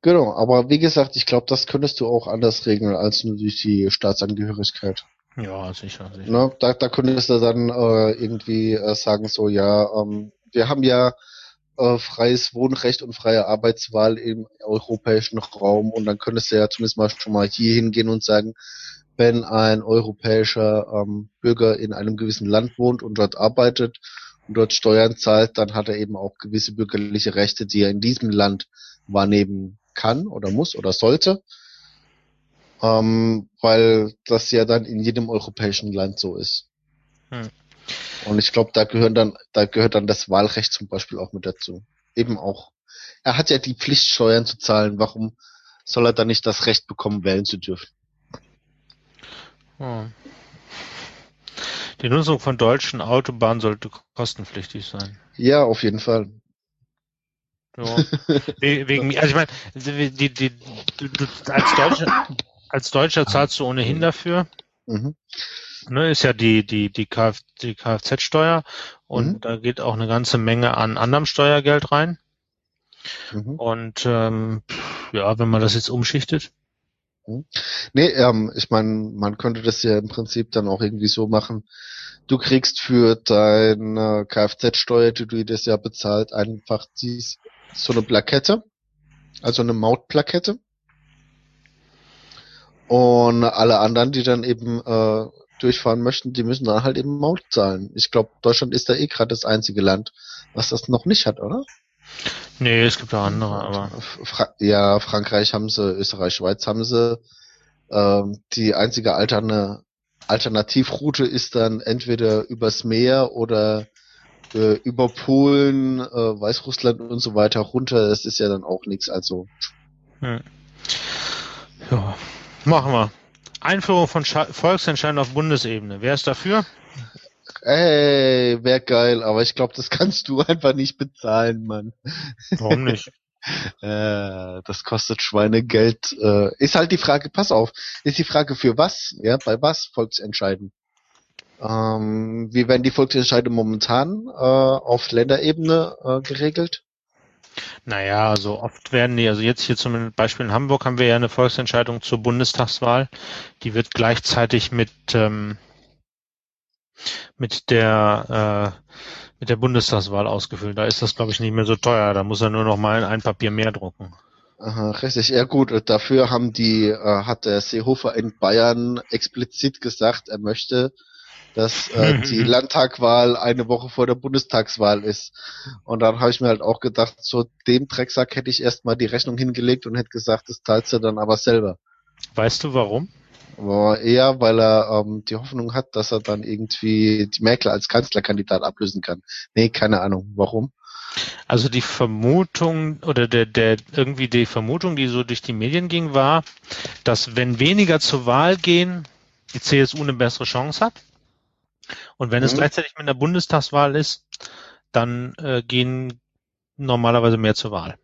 Genau, aber wie gesagt, ich glaube, das könntest du auch anders regeln als nur durch die Staatsangehörigkeit. Ja, sicher. sicher. Ne? Da, da könntest du dann äh, irgendwie äh, sagen, so ja, ähm, wir haben ja äh, freies Wohnrecht und freie Arbeitswahl im europäischen Raum und dann könntest du ja zumindest mal schon mal hier hingehen und sagen, wenn ein europäischer ähm, Bürger in einem gewissen Land wohnt und dort arbeitet und dort Steuern zahlt, dann hat er eben auch gewisse bürgerliche Rechte, die er in diesem Land wahrnehmen kann oder muss oder sollte, ähm, weil das ja dann in jedem europäischen Land so ist. Hm. Und ich glaube, da gehören dann, da gehört dann das Wahlrecht zum Beispiel auch mit dazu. Eben auch. Er hat ja die Pflicht, Steuern zu zahlen. Warum soll er dann nicht das Recht bekommen, wählen zu dürfen? Hm. Die Nutzung von deutschen Autobahnen sollte kostenpflichtig sein. Ja, auf jeden Fall. Ja. Wegen, also ich meine, die, die, du, als Deutscher, als Deutscher zahlst du ohnehin dafür. Mhm. Ne, ist ja die, die, die, Kf, die Kfz-Steuer und mhm. da geht auch eine ganze Menge an anderem Steuergeld rein. Mhm. Und ähm, ja, wenn man das jetzt umschichtet. Mhm. Nee, ähm, ich meine, man könnte das ja im Prinzip dann auch irgendwie so machen. Du kriegst für deine Kfz-Steuer, die du das ja bezahlt, einfach dies, so eine Plakette, also eine Mautplakette. Und alle anderen, die dann eben äh, durchfahren möchten, die müssen dann halt eben Maut zahlen. Ich glaube, Deutschland ist da eh gerade das einzige Land, was das noch nicht hat, oder? Nee, es gibt auch andere, aber. Fra ja, Frankreich haben sie, Österreich, Schweiz haben sie. Ähm, die einzige alterne Alternativroute ist dann entweder übers Meer oder äh, über Polen, äh, Weißrussland und so weiter runter. Das ist ja dann auch nichts, also. Hm. Ja, machen wir. Einführung von Scha Volksentscheidungen auf Bundesebene. Wer ist dafür? Ey, wär geil, aber ich glaube, das kannst du einfach nicht bezahlen, Mann. Warum nicht? äh, das kostet Schweinegeld. Äh, ist halt die Frage, pass auf, ist die Frage für was, ja, bei was Volksentscheiden? Ähm, wie werden die Volksentscheide momentan äh, auf Länderebene äh, geregelt? Naja, also oft werden die, also jetzt hier zum Beispiel in Hamburg haben wir ja eine Volksentscheidung zur Bundestagswahl. Die wird gleichzeitig mit, ähm, mit der äh, mit der Bundestagswahl ausgefüllt. Da ist das, glaube ich, nicht mehr so teuer. Da muss er nur noch mal ein Papier mehr drucken. Aha, richtig. Ja gut, dafür haben die, äh, hat der Seehofer in Bayern explizit gesagt, er möchte dass äh, die Landtagwahl eine Woche vor der Bundestagswahl ist. Und dann habe ich mir halt auch gedacht, so dem Drecksack hätte ich erstmal die Rechnung hingelegt und hätte gesagt, das zahlst du dann aber selber. Weißt du warum? Aber eher, weil er ähm, die Hoffnung hat, dass er dann irgendwie die Merkel als Kanzlerkandidat ablösen kann. Nee, keine Ahnung. Warum? Also die Vermutung oder der, der irgendwie die Vermutung, die so durch die Medien ging, war, dass wenn weniger zur Wahl gehen, die CSU eine bessere Chance hat. Und wenn mhm. es gleichzeitig mit einer Bundestagswahl ist, dann äh, gehen normalerweise mehr zur Wahl.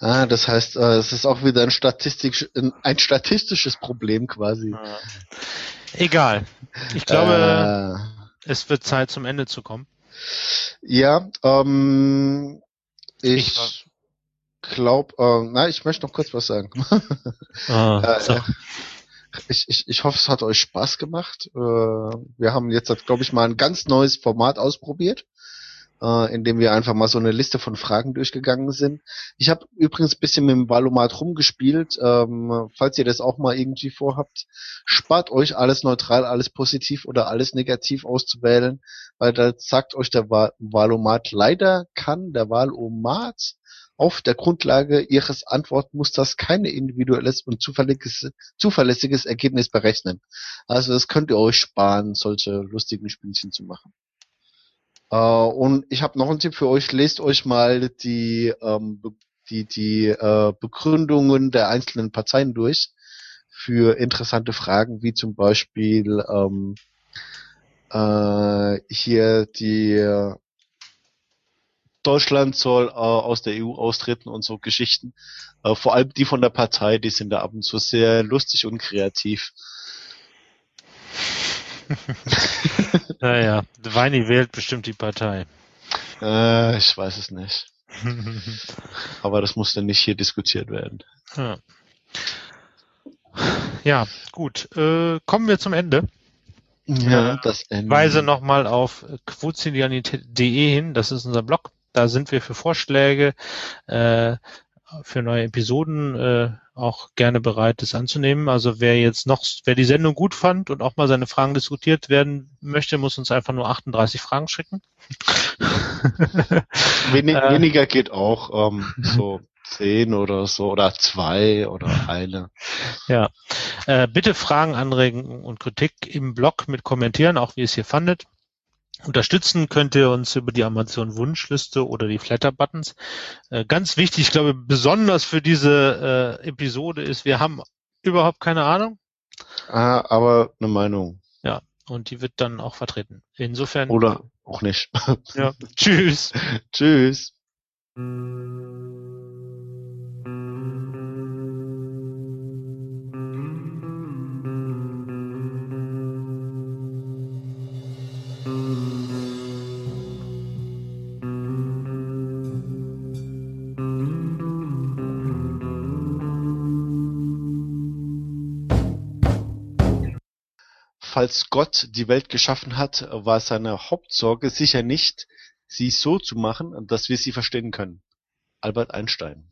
Ah, das heißt, äh, es ist auch wieder ein, statistisch, ein statistisches Problem quasi. Egal. Ich glaube, äh, es wird Zeit zum Ende zu kommen. Ja, ähm, ich, ich glaube, äh, na, ich möchte noch kurz was sagen. Ah, äh, so ich, ich, ich hoffe, es hat euch Spaß gemacht. Äh, wir haben jetzt, glaube ich, mal ein ganz neues Format ausprobiert. Äh, in dem wir einfach mal so eine Liste von Fragen durchgegangen sind. Ich habe übrigens bisschen mit dem Valomat rumgespielt. Ähm, falls ihr das auch mal irgendwie vorhabt, spart euch alles neutral, alles positiv oder alles negativ auszuwählen, weil da sagt euch der Valomat leider kann der Valomat auf der Grundlage ihres Antwortmusters kein individuelles und zuverlässiges, zuverlässiges Ergebnis berechnen. Also das könnt ihr euch sparen, solche lustigen Spielchen zu machen. Äh, und ich habe noch einen Tipp für euch. Lest euch mal die, ähm, die, die äh, Begründungen der einzelnen Parteien durch für interessante Fragen, wie zum Beispiel ähm, äh, hier die Deutschland soll äh, aus der EU austreten und so Geschichten. Äh, vor allem die von der Partei, die sind da ab und zu sehr lustig und kreativ. naja, Weini wählt bestimmt die Partei. Äh, ich weiß es nicht. Aber das muss dann nicht hier diskutiert werden. Ja, ja gut. Äh, kommen wir zum Ende. Ja, das Ende. Weise nochmal auf quotidianität.de hin. Das ist unser Blog. Da sind wir für Vorschläge, äh, für neue Episoden äh, auch gerne bereit, das anzunehmen. Also wer jetzt noch, wer die Sendung gut fand und auch mal seine Fragen diskutiert werden möchte, muss uns einfach nur 38 Fragen schicken. Wenig, äh, weniger geht auch, ähm, so zehn oder so oder zwei oder eine. Ja, äh, bitte Fragen, Anregungen und Kritik im Blog mit kommentieren, auch wie ihr es hier fandet. Unterstützen könnt ihr uns über die Amazon Wunschliste oder die Flatter Buttons. Äh, ganz wichtig, ich glaube, besonders für diese äh, Episode ist, wir haben überhaupt keine Ahnung. Ah, aber eine Meinung. Ja, und die wird dann auch vertreten. Insofern. Oder auch nicht. ja. Tschüss. Tschüss. Falls Gott die Welt geschaffen hat, war seine Hauptsorge sicher nicht, sie so zu machen, dass wir sie verstehen können. Albert Einstein